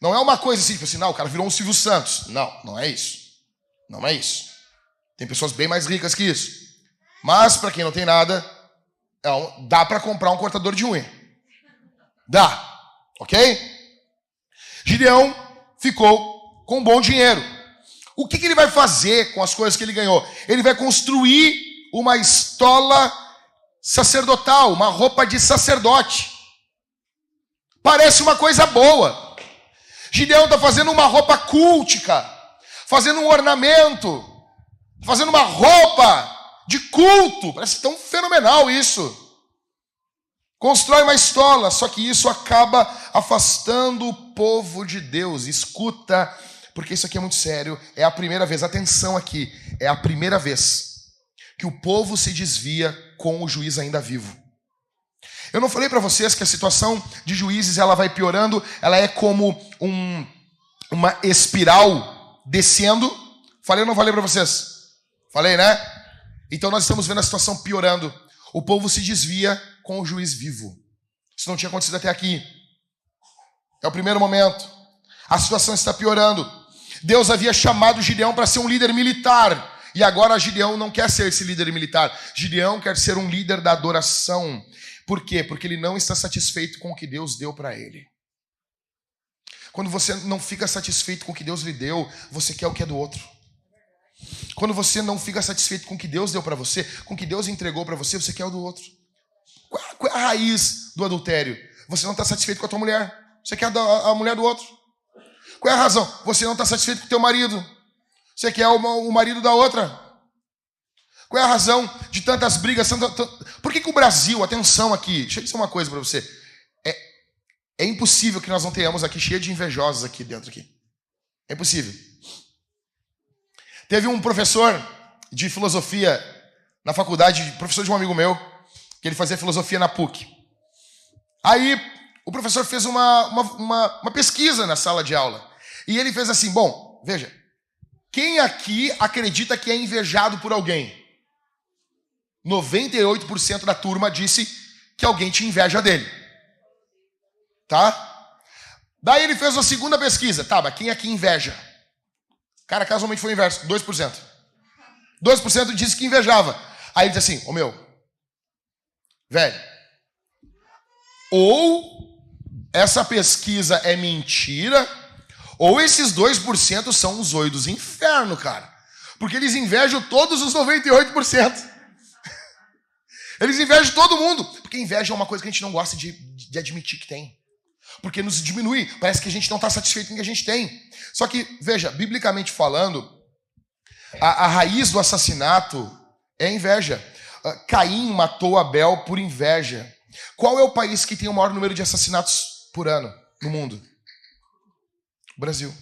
Não é uma coisa assim, tipo assim, não, o cara virou um Silvio Santos. Não, não é isso. Não é isso. Tem pessoas bem mais ricas que isso. Mas, para quem não tem nada, é um, dá para comprar um cortador de unha. Dá. Ok? Gideão ficou com bom dinheiro. O que, que ele vai fazer com as coisas que ele ganhou? Ele vai construir uma estola sacerdotal, uma roupa de sacerdote. Parece uma coisa boa. Gideão está fazendo uma roupa cultica, fazendo um ornamento, fazendo uma roupa de culto. Parece tão fenomenal isso. Constrói uma estola, só que isso acaba afastando o povo de Deus. Escuta, porque isso aqui é muito sério. É a primeira vez, atenção aqui, é a primeira vez que o povo se desvia com o juiz ainda vivo. Eu não falei para vocês que a situação de juízes ela vai piorando, ela é como um, uma espiral descendo. Falei ou não falei para vocês? Falei, né? Então nós estamos vendo a situação piorando. O povo se desvia com o juiz vivo. Isso não tinha acontecido até aqui. É o primeiro momento. A situação está piorando. Deus havia chamado Gideão para ser um líder militar. E agora Gideão não quer ser esse líder militar. Gideão quer ser um líder da adoração. Por quê? Porque ele não está satisfeito com o que Deus deu para ele. Quando você não fica satisfeito com o que Deus lhe deu, você quer o que é do outro. Quando você não fica satisfeito com o que Deus deu para você, com o que Deus entregou para você, você quer o do outro. Qual é a raiz do adultério? Você não está satisfeito com a tua mulher. Você quer a, mulher do outro. Qual é a razão? Você não está satisfeito com o teu marido. Você quer o marido da outra. Qual é a razão de tantas brigas? Por que, que o Brasil, atenção aqui, deixa eu dizer uma coisa para você. É, é impossível que nós não tenhamos aqui cheio de invejosos aqui dentro aqui. É impossível. Teve um professor de filosofia na faculdade, professor de um amigo meu, que ele fazia filosofia na PUC. Aí o professor fez uma, uma, uma, uma pesquisa na sala de aula. E ele fez assim: bom, veja, quem aqui acredita que é invejado por alguém? 98% da turma disse que alguém tinha inveja dele. Tá? Daí ele fez uma segunda pesquisa. Tá, mas quem aqui inveja? Cara, casualmente foi o inverso, 2%. 2% disse que invejava. Aí ele disse assim: Ô oh, meu, velho, ou essa pesquisa é mentira, ou esses 2% são os oidos do inferno, cara. Porque eles invejam todos os 98%. Eles invejam todo mundo. Porque inveja é uma coisa que a gente não gosta de, de admitir que tem. Porque nos diminui, parece que a gente não está satisfeito com o que a gente tem. Só que, veja, biblicamente falando, a, a raiz do assassinato é inveja. Ah, Caim matou Abel por inveja. Qual é o país que tem o maior número de assassinatos por ano no mundo? O Brasil.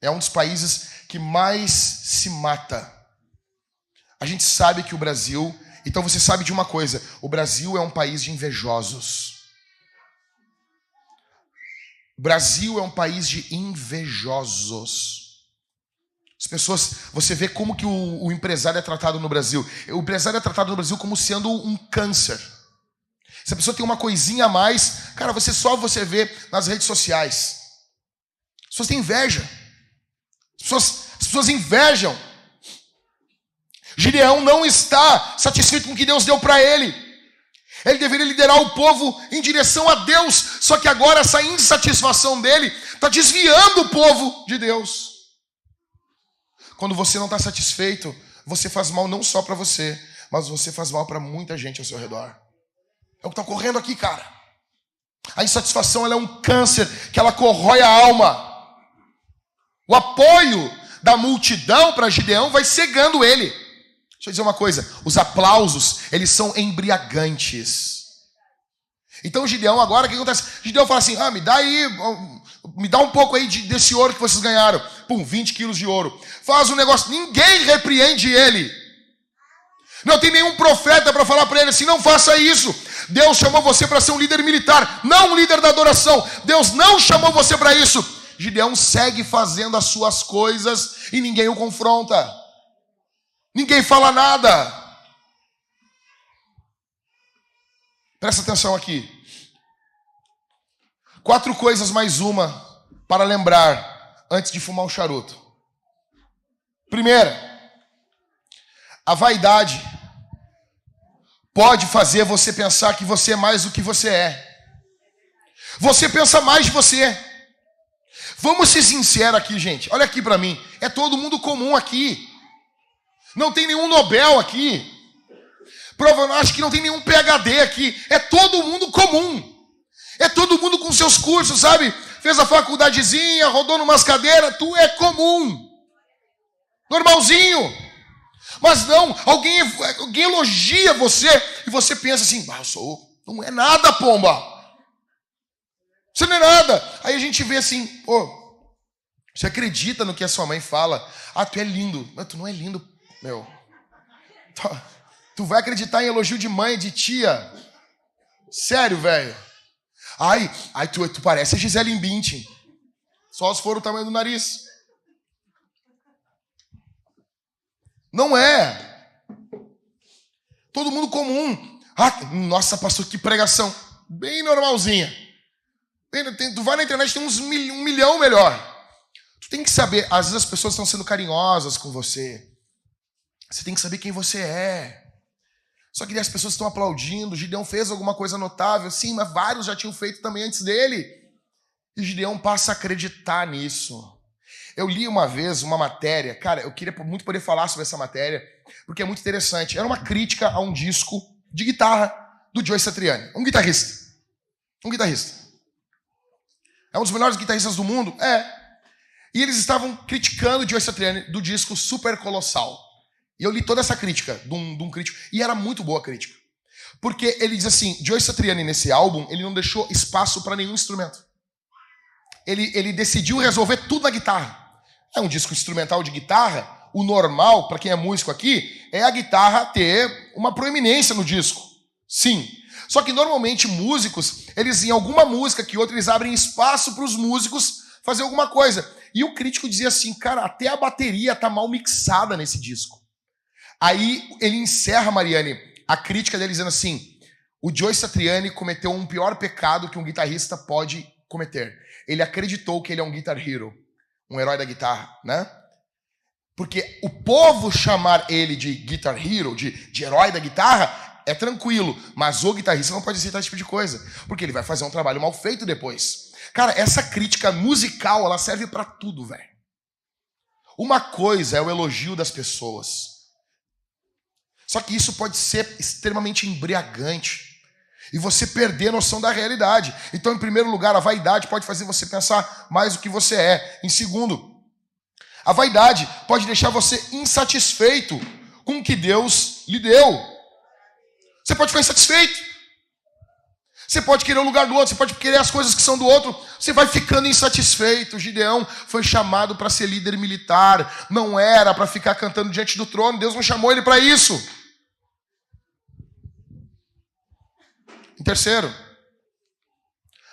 É um dos países que mais se mata. A gente sabe que o Brasil. Então você sabe de uma coisa: o Brasil é um país de invejosos. O Brasil é um país de invejosos. As pessoas, você vê como que o, o, empresário é tratado no Brasil. O empresário é tratado no Brasil como sendo um câncer. Se a pessoa tem uma coisinha a mais, cara, você só você vê nas redes sociais. As pessoas têm inveja. As pessoas, as pessoas invejam. Gideão não está satisfeito com o que Deus deu para ele. Ele deveria liderar o povo em direção a Deus. Só que agora essa insatisfação dele está desviando o povo de Deus. Quando você não está satisfeito, você faz mal não só para você, mas você faz mal para muita gente ao seu redor. É o que está ocorrendo aqui, cara. A insatisfação é um câncer que ela corrói a alma. O apoio da multidão para Gideão vai cegando ele. Deixa eu dizer uma coisa: os aplausos, eles são embriagantes. Então Gideão agora, o que acontece? Gideão fala assim: ah, me dá aí, me dá um pouco aí de, desse ouro que vocês ganharam. Pum, 20 quilos de ouro. Faz um negócio, ninguém repreende ele. Não tem nenhum profeta para falar para ele assim: não faça isso. Deus chamou você para ser um líder militar, não um líder da adoração. Deus não chamou você para isso. Gideão segue fazendo as suas coisas e ninguém o confronta. Ninguém fala nada. Presta atenção aqui. Quatro coisas mais uma para lembrar antes de fumar um charuto. Primeira, a vaidade pode fazer você pensar que você é mais do que você é. Você pensa mais de você. Vamos ser sinceros aqui, gente. Olha aqui para mim. É todo mundo comum aqui. Não tem nenhum Nobel aqui. Provavelmente acho que não tem nenhum PhD aqui. É todo mundo comum. É todo mundo com seus cursos, sabe? Fez a faculdadezinha, rodou numas cadeiras, tu é comum. Normalzinho. Mas não, alguém, alguém elogia você e você pensa assim: ah, eu sou. Não é nada, pomba. Você não é nada. Aí a gente vê assim, pô, você acredita no que a sua mãe fala? Ah, tu é lindo. Mas tu não é lindo, meu. Tu vai acreditar em elogio de mãe, de tia? Sério, velho. Ai, ai tu, tu parece a Gisele Bündchen. Só se for o tamanho do nariz. Não é. Todo mundo comum. Ah, nossa, pastor, que pregação. Bem normalzinha. Tu vai na internet, tem uns mil, um milhão melhor. Tu tem que saber, às vezes as pessoas estão sendo carinhosas com você. Você tem que saber quem você é. Só que as pessoas estão aplaudindo. Gideão fez alguma coisa notável, sim, mas vários já tinham feito também antes dele. E Gideão passa a acreditar nisso. Eu li uma vez uma matéria, cara, eu queria muito poder falar sobre essa matéria, porque é muito interessante. Era uma crítica a um disco de guitarra do Joe Satriani, um guitarrista. Um guitarrista. É um dos melhores guitarristas do mundo? É. E eles estavam criticando o Joe Satriani do disco Super Colossal. E eu li toda essa crítica de um, de um crítico. E era muito boa a crítica. Porque ele diz assim: Joe Satriani, nesse álbum, ele não deixou espaço para nenhum instrumento. Ele, ele decidiu resolver tudo na guitarra. É um disco instrumental de guitarra. O normal, para quem é músico aqui, é a guitarra ter uma proeminência no disco. Sim. Só que normalmente músicos, eles em alguma música que outra, eles abrem espaço para os músicos fazer alguma coisa. E o crítico dizia assim, cara, até a bateria tá mal mixada nesse disco. Aí ele encerra, Mariane, a crítica dele dizendo assim: o Joe Satriani cometeu um pior pecado que um guitarrista pode cometer. Ele acreditou que ele é um guitar hero, um herói da guitarra, né? Porque o povo chamar ele de guitar hero, de, de herói da guitarra, é tranquilo, mas o guitarrista não pode aceitar esse tipo de coisa, porque ele vai fazer um trabalho mal feito depois. Cara, essa crítica musical, ela serve para tudo, velho. Uma coisa é o elogio das pessoas. Só que isso pode ser extremamente embriagante. e você perder a noção da realidade. Então, em primeiro lugar, a vaidade pode fazer você pensar mais do que você é. Em segundo, a vaidade pode deixar você insatisfeito com o que Deus lhe deu. Você pode ficar insatisfeito. Você pode querer o lugar do outro, você pode querer as coisas que são do outro, você vai ficando insatisfeito. Gideão foi chamado para ser líder militar, não era para ficar cantando diante do trono, Deus não chamou ele para isso. Em terceiro,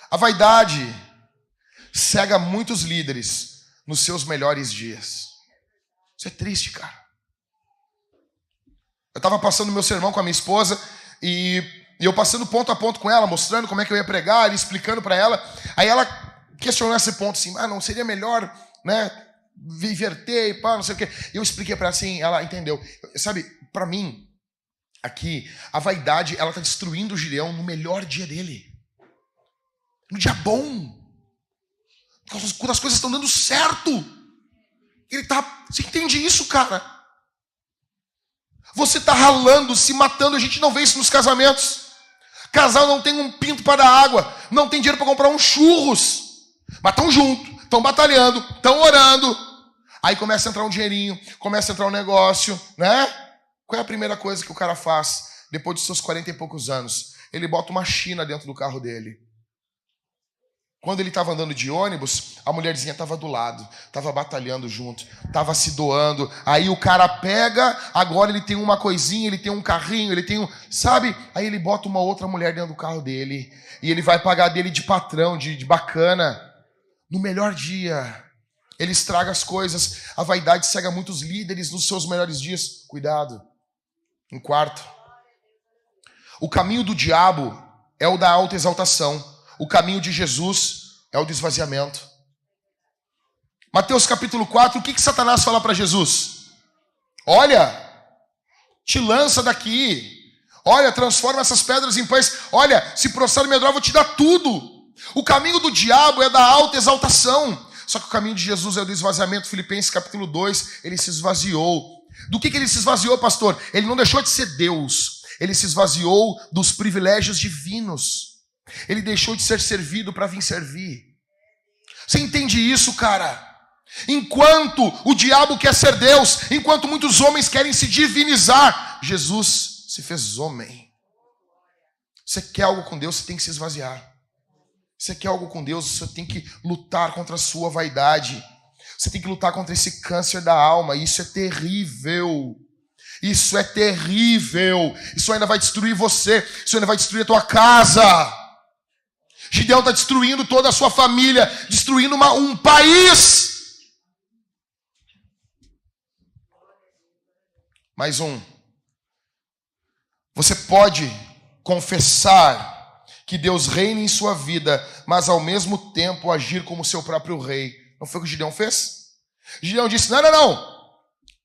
a vaidade cega muitos líderes nos seus melhores dias. Isso é triste, cara. Eu estava passando meu sermão com a minha esposa e, eu passando ponto a ponto com ela, mostrando como é que eu ia pregar, explicando para ela. Aí ela questionou esse ponto assim: ah, não seria melhor, né, inverter e pá, não sei o quê. E eu expliquei para ela assim, ela entendeu. Sabe, para mim, aqui, a vaidade, ela está destruindo o Gideão no melhor dia dele. No dia bom. Quando as coisas estão dando certo. Ele tá. Você entende isso, cara? Você está ralando, se matando, a gente não vê isso nos casamentos. Casal não tem um pinto para dar água, não tem dinheiro para comprar uns churros. Mas estão juntos, estão batalhando, estão orando. Aí começa a entrar um dinheirinho, começa a entrar um negócio, né? Qual é a primeira coisa que o cara faz depois de seus 40 e poucos anos? Ele bota uma China dentro do carro dele. Quando ele estava andando de ônibus, a mulherzinha estava do lado, estava batalhando junto, estava se doando. Aí o cara pega, agora ele tem uma coisinha, ele tem um carrinho, ele tem um. Sabe? Aí ele bota uma outra mulher dentro do carro dele. E ele vai pagar dele de patrão, de, de bacana. No melhor dia. Ele estraga as coisas. A vaidade cega muitos líderes nos seus melhores dias. Cuidado. Um quarto. O caminho do diabo é o da alta exaltação. O caminho de Jesus é o do esvaziamento. Mateus capítulo 4, o que, que Satanás fala para Jesus? Olha, te lança daqui. Olha, transforma essas pedras em pães. Olha, se prostrar me adorar, vou te dar tudo. O caminho do diabo é da alta exaltação. Só que o caminho de Jesus é o do esvaziamento. Filipenses capítulo 2, ele se esvaziou. Do que, que ele se esvaziou, pastor? Ele não deixou de ser Deus, ele se esvaziou dos privilégios divinos. Ele deixou de ser servido para vir servir. Você entende isso, cara? Enquanto o diabo quer ser Deus, enquanto muitos homens querem se divinizar, Jesus se fez homem. Você quer algo com Deus, você tem que se esvaziar. Você quer algo com Deus, você tem que lutar contra a sua vaidade. Você tem que lutar contra esse câncer da alma. Isso é terrível. Isso é terrível. Isso ainda vai destruir você. Isso ainda vai destruir a tua casa. Gideão está destruindo toda a sua família, destruindo uma, um país. Mais um. Você pode confessar que Deus reine em sua vida, mas ao mesmo tempo agir como seu próprio rei. Não foi o que Gideão fez? Gideão disse: não, não, não.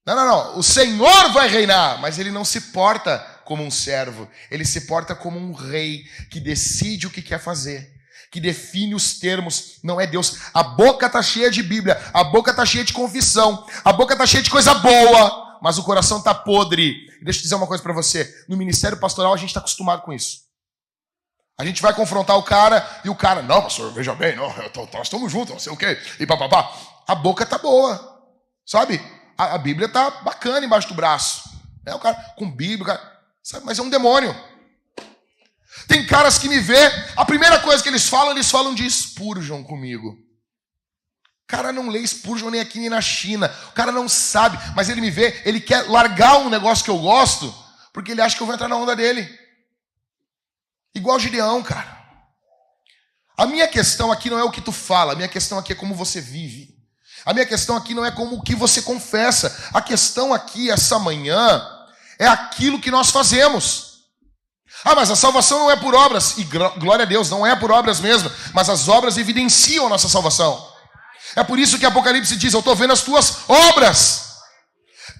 Não, não, não. O Senhor vai reinar, mas ele não se porta como um servo. Ele se porta como um rei que decide o que quer fazer, que define os termos. Não é Deus. A boca está cheia de Bíblia, a boca está cheia de confissão, a boca está cheia de coisa boa, mas o coração está podre. Deixa eu dizer uma coisa para você. No ministério pastoral a gente está acostumado com isso. A gente vai confrontar o cara e o cara, não, pastor, veja bem, não, tô, nós estamos juntos, não sei o quê, e papapá. A boca tá boa, sabe? A, a, Bíblia tá bacana embaixo do braço. É o cara com Bíblia, cara, sabe? mas é um demônio. Tem caras que me vê, a primeira coisa que eles falam, eles falam de Spurgeon comigo. Cara não lê Spurgeon nem aqui nem na China. O cara não sabe, mas ele me vê, ele quer largar um negócio que eu gosto, porque ele acha que eu vou entrar na onda dele. Igual Gideão, cara. A minha questão aqui não é o que tu fala, a minha questão aqui é como você vive. A minha questão aqui não é como o que você confessa. A questão aqui, essa manhã, é aquilo que nós fazemos. Ah, mas a salvação não é por obras. E glória a Deus, não é por obras mesmo. Mas as obras evidenciam a nossa salvação. É por isso que Apocalipse diz: Eu estou vendo as tuas obras.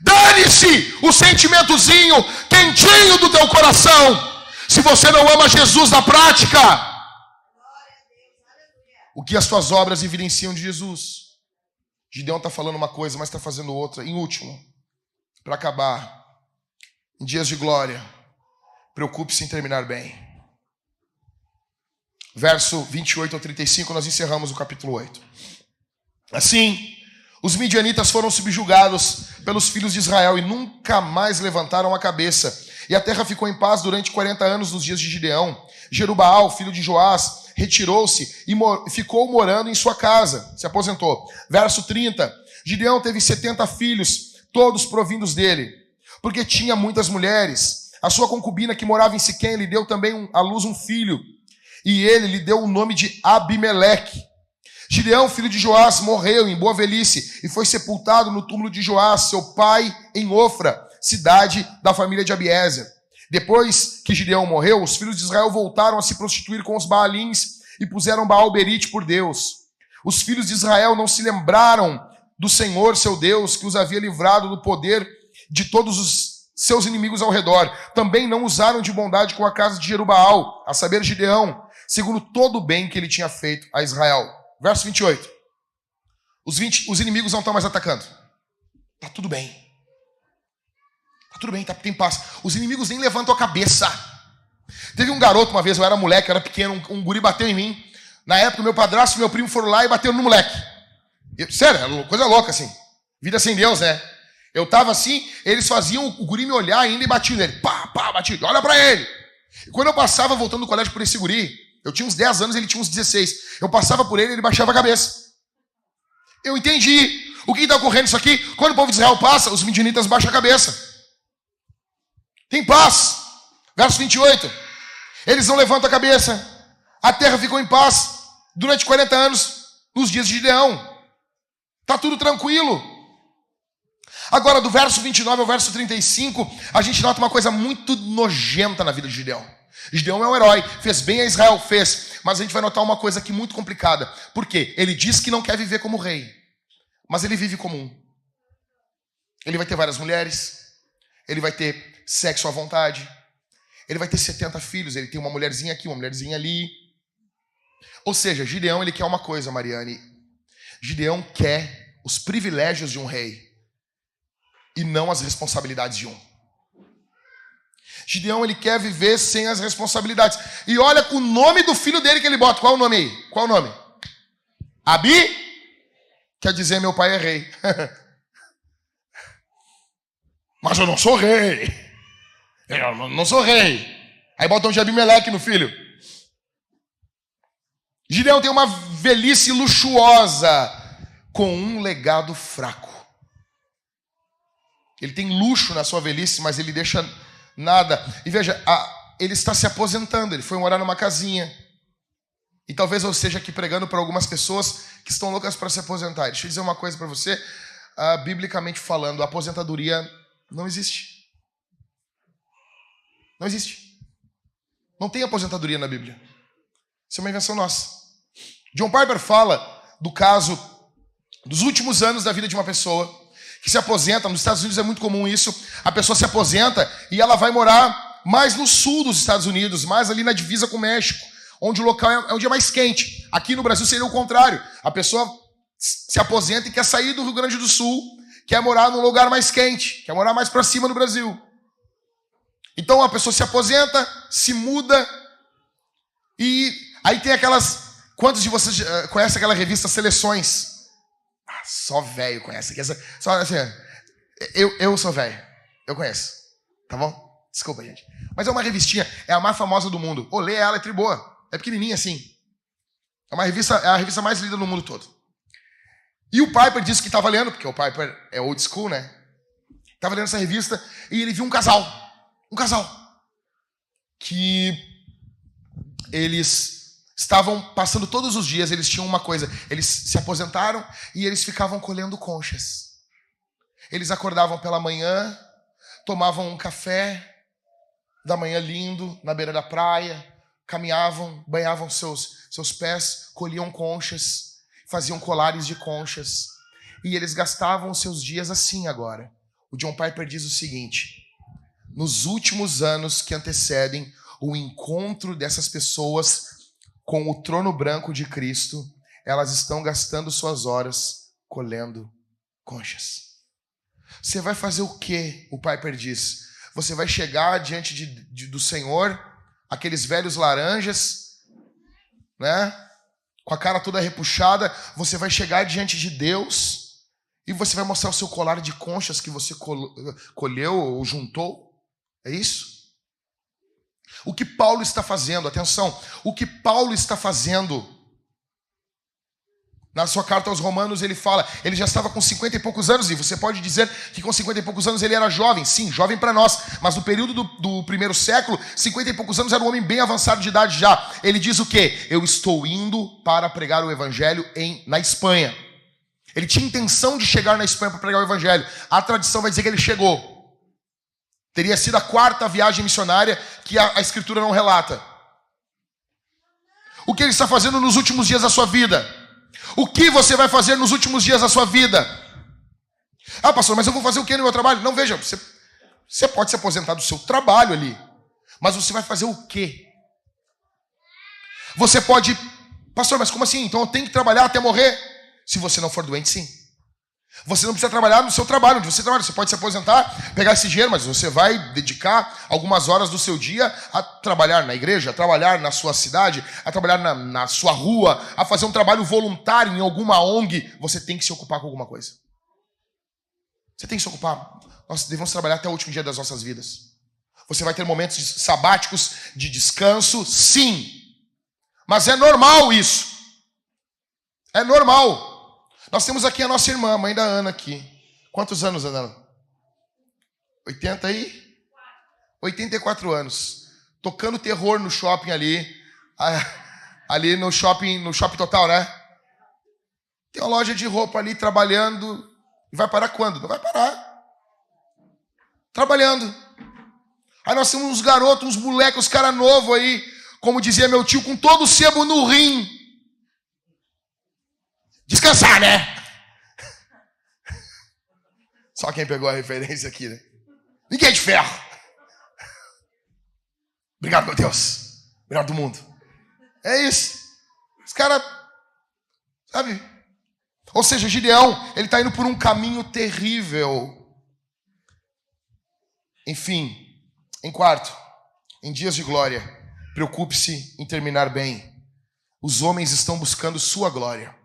Dane-se o sentimentozinho quentinho do teu coração se você não ama Jesus na prática, o que as suas obras evidenciam de Jesus? Gideão está falando uma coisa, mas está fazendo outra. Em último, para acabar, em dias de glória, preocupe-se em terminar bem. verso 28 ao 35, nós encerramos o capítulo 8. Assim, os midianitas foram subjugados pelos filhos de Israel e nunca mais levantaram a cabeça. E a terra ficou em paz durante 40 anos nos dias de Gideão. Jerubaal, filho de Joás, retirou-se e mor ficou morando em sua casa, se aposentou. Verso 30. Gideão teve 70 filhos, todos provindos dele, porque tinha muitas mulheres. A sua concubina que morava em Siquém lhe deu também à luz um filho, e ele lhe deu o nome de Abimeleque. Gideão, filho de Joás, morreu em boa velhice e foi sepultado no túmulo de Joás, seu pai, em Ofra, cidade da família de Abiezer. Depois que Gideão morreu, os filhos de Israel voltaram a se prostituir com os Baalins e puseram Baal Berite por Deus. Os filhos de Israel não se lembraram do Senhor, seu Deus, que os havia livrado do poder de todos os seus inimigos ao redor. Também não usaram de bondade com a casa de Jerubaal, a saber, Gideão, segundo todo o bem que ele tinha feito a Israel. Verso 28. Os, 20, os inimigos não estão mais atacando. Tá tudo bem. Tudo bem, tá, tem paz. Os inimigos nem levantam a cabeça. Teve um garoto uma vez, eu era moleque, eu era pequeno, um, um guri bateu em mim. Na época, meu padrasto e meu primo foram lá e bateram no moleque. Eu, sério, coisa louca assim. Vida sem Deus, né? Eu tava assim, eles faziam o guri me olhar ainda e batiam nele. Pá, pá, batiam. Olha para ele. E quando eu passava voltando do colégio por esse guri, eu tinha uns 10 anos, ele tinha uns 16. Eu passava por ele, ele baixava a cabeça. Eu entendi. O que está ocorrendo isso aqui? Quando o povo de Israel passa, os midianitas baixam a cabeça. Tem paz. Verso 28. Eles não levantam a cabeça. A terra ficou em paz durante 40 anos, nos dias de Gideão. Está tudo tranquilo. Agora, do verso 29 ao verso 35, a gente nota uma coisa muito nojenta na vida de Gideão. Gideão é um herói, fez bem a Israel, fez. Mas a gente vai notar uma coisa aqui muito complicada. Por quê? Ele diz que não quer viver como rei, mas ele vive como um. Ele vai ter várias mulheres, ele vai ter sexo à vontade, ele vai ter 70 filhos, ele tem uma mulherzinha aqui, uma mulherzinha ali. Ou seja, Gideão ele quer uma coisa, Mariane. Gideão quer os privilégios de um rei e não as responsabilidades de um. Gideão ele quer viver sem as responsabilidades. E olha o nome do filho dele que ele bota. Qual o nome aí? Qual o nome? Abi? Quer dizer, meu pai é rei. Mas eu não sou rei. Eu não sou rei. Aí botam de Abimeleque no filho. Gideão tem uma velhice luxuosa com um legado fraco. Ele tem luxo na sua velhice, mas ele deixa nada. E veja, a, ele está se aposentando, ele foi morar numa casinha. E talvez eu esteja aqui pregando para algumas pessoas que estão loucas para se aposentar. Deixa eu dizer uma coisa para você. Uh, biblicamente falando, a aposentadoria não existe. Não existe. Não tem aposentadoria na Bíblia. Isso é uma invenção nossa. John Piper fala do caso dos últimos anos da vida de uma pessoa que se aposenta, nos Estados Unidos é muito comum isso, a pessoa se aposenta e ela vai morar mais no sul dos Estados Unidos, mais ali na divisa com o México, onde o local é, onde é mais quente. Aqui no Brasil seria o contrário. A pessoa se aposenta e quer sair do Rio Grande do Sul, quer morar num lugar mais quente, quer morar mais para cima no Brasil. Então a pessoa se aposenta, se muda e aí tem aquelas quantos de vocês eh, conhecem aquela revista Seleções? Só velho conhece. Só assim, eu, eu sou velho. Eu conheço. Tá bom? Desculpa, gente. Mas é uma revistinha, é a mais famosa do mundo. Ô, lê ela, é tri boa. É pequenininha assim. É uma revista, é a revista mais lida no mundo todo. E o Piper disse que estava lendo, porque o Piper é old school, né? Estava lendo essa revista e ele viu um casal. Um casal. Que eles estavam passando todos os dias, eles tinham uma coisa, eles se aposentaram e eles ficavam colhendo conchas. Eles acordavam pela manhã, tomavam um café da manhã lindo na beira da praia, caminhavam, banhavam seus, seus pés, colhiam conchas, faziam colares de conchas. E eles gastavam os seus dias assim agora. O John Piper diz o seguinte: nos últimos anos que antecedem o encontro dessas pessoas com o trono branco de Cristo, elas estão gastando suas horas colhendo conchas. Você vai fazer o que? O Piper diz. Você vai chegar diante de, de, do Senhor, aqueles velhos laranjas, né? Com a cara toda repuxada, você vai chegar diante de Deus e você vai mostrar o seu colar de conchas que você colheu ou juntou. É isso? O que Paulo está fazendo, atenção, o que Paulo está fazendo na sua carta aos Romanos, ele fala, ele já estava com 50 e poucos anos, e você pode dizer que com 50 e poucos anos ele era jovem, sim, jovem para nós, mas no período do, do, primeiro século, 50 e poucos anos era um homem bem avançado de idade já. Ele diz o quê? Eu estou indo para pregar o evangelho em, na Espanha. Ele tinha intenção de chegar na Espanha para pregar o evangelho. A tradição vai dizer que ele chegou. Teria sido a quarta viagem missionária que a, a escritura não relata. O que ele está fazendo nos últimos dias da sua vida? O que você vai fazer nos últimos dias da sua vida? Ah, pastor, mas eu vou fazer o que no meu trabalho? Não, veja, você, você pode se aposentar do seu trabalho ali, mas você vai fazer o quê? Você pode, pastor, mas como assim? Então eu tenho que trabalhar até morrer? Se você não for doente, sim. Você não precisa trabalhar no seu trabalho, onde você trabalha. Você pode se aposentar, pegar esse dinheiro, mas você vai dedicar algumas horas do seu dia a trabalhar na igreja, a trabalhar na sua cidade, a trabalhar na, na sua rua, a fazer um trabalho voluntário em alguma ONG. Você tem que se ocupar com alguma coisa. Você tem que se ocupar. Nós devemos trabalhar até o último dia das nossas vidas. Você vai ter momentos sabáticos de descanso, sim. Mas é normal isso. É normal. Nós temos aqui a nossa irmã, a mãe da Ana aqui. Quantos anos, Ana? 80 e? 84 anos. Tocando terror no shopping ali. Ali no shopping, no shopping total, né? Tem uma loja de roupa ali trabalhando. E vai parar quando? Não vai parar. Trabalhando. Aí nós temos uns garotos, uns moleques, uns caras novos aí, como dizia meu tio, com todo o sebo no rim descansar, né? Só quem pegou a referência aqui, né? Ninguém é de ferro. Obrigado, meu Deus. Melhor do mundo. É isso. Os caras, sabe? Ou seja, Gideão, ele está indo por um caminho terrível. Enfim, em quarto, em dias de glória, preocupe-se em terminar bem. Os homens estão buscando sua glória.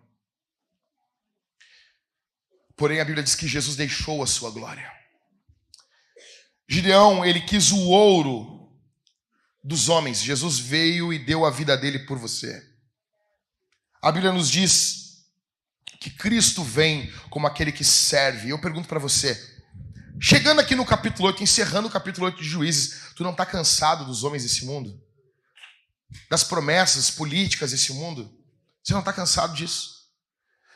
Porém, a Bíblia diz que Jesus deixou a sua glória. Gideão, ele quis o ouro dos homens. Jesus veio e deu a vida dele por você. A Bíblia nos diz que Cristo vem como aquele que serve. Eu pergunto para você, chegando aqui no capítulo 8, encerrando o capítulo 8 de Juízes, tu não está cansado dos homens desse mundo? Das promessas políticas desse mundo? Você não está cansado disso?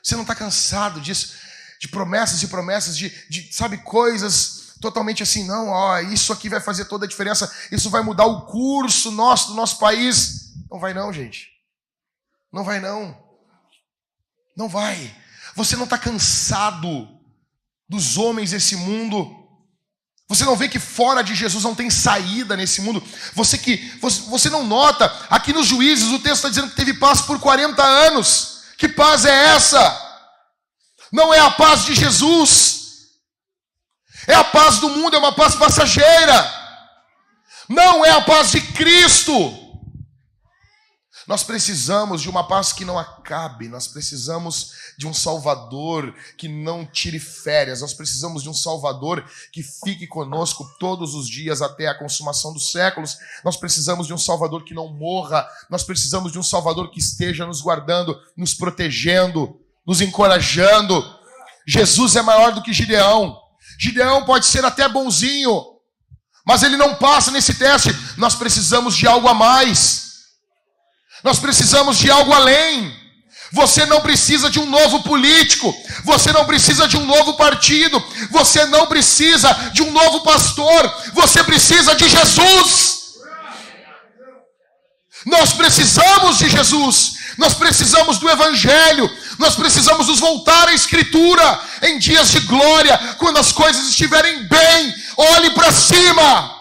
Você não está cansado disso? De promessas e promessas, de, de, sabe, coisas totalmente assim, não, ó, isso aqui vai fazer toda a diferença, isso vai mudar o curso nosso, do nosso país. Não vai não, gente. Não vai não. Não vai. Você não está cansado dos homens desse mundo. Você não vê que fora de Jesus não tem saída nesse mundo. Você que você, você não nota, aqui nos juízes o texto está dizendo que teve paz por 40 anos. Que paz é essa? Não é a paz de Jesus. É a paz do mundo, é uma paz passageira. Não é a paz de Cristo. Nós precisamos de uma paz que não acabe, nós precisamos de um Salvador que não tire férias, nós precisamos de um Salvador que fique conosco todos os dias até a consumação dos séculos, nós precisamos de um Salvador que não morra, nós precisamos de um Salvador que esteja nos guardando, nos protegendo, nos encorajando. Jesus é maior do que Gideão. Gideão pode ser até bonzinho, mas ele não passa nesse teste. Nós precisamos de algo a mais. Nós precisamos de algo além. Você não precisa de um novo político, você não precisa de um novo partido, você não precisa de um novo pastor, você precisa de Jesus. Nós precisamos de Jesus, nós precisamos do Evangelho, nós precisamos nos voltar à Escritura em dias de glória, quando as coisas estiverem bem, olhe para cima,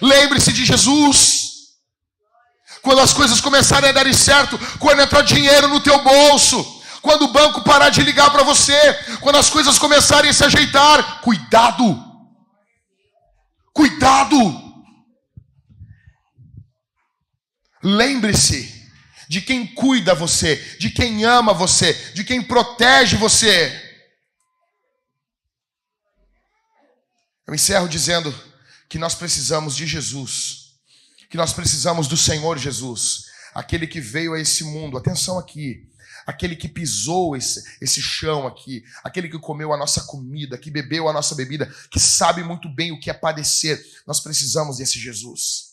lembre-se de Jesus. Quando as coisas começarem a dar certo, quando entrar dinheiro no teu bolso, quando o banco parar de ligar para você, quando as coisas começarem a se ajeitar, cuidado, cuidado. Lembre-se de quem cuida você, de quem ama você, de quem protege você. Eu encerro dizendo que nós precisamos de Jesus, que nós precisamos do Senhor Jesus, aquele que veio a esse mundo. Atenção aqui, aquele que pisou esse, esse chão aqui, aquele que comeu a nossa comida, que bebeu a nossa bebida, que sabe muito bem o que é padecer. Nós precisamos desse Jesus.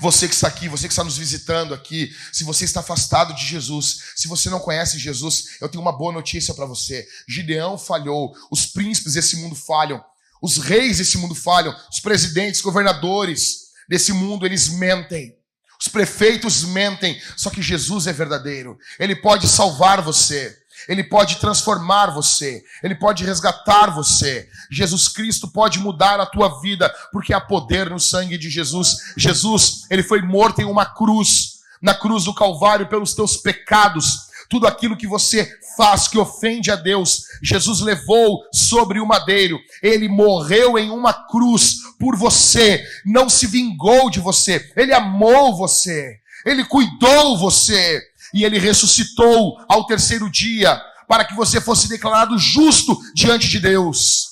Você que está aqui, você que está nos visitando aqui, se você está afastado de Jesus, se você não conhece Jesus, eu tenho uma boa notícia para você. Gideão falhou, os príncipes desse mundo falham, os reis desse mundo falham, os presidentes, governadores desse mundo, eles mentem. Os prefeitos mentem, só que Jesus é verdadeiro. Ele pode salvar você. Ele pode transformar você, ele pode resgatar você. Jesus Cristo pode mudar a tua vida, porque há poder no sangue de Jesus. Jesus, ele foi morto em uma cruz, na cruz do Calvário pelos teus pecados. Tudo aquilo que você faz que ofende a Deus, Jesus levou sobre o madeiro. Ele morreu em uma cruz por você, não se vingou de você, ele amou você, ele cuidou você e ele ressuscitou ao terceiro dia para que você fosse declarado justo diante de Deus.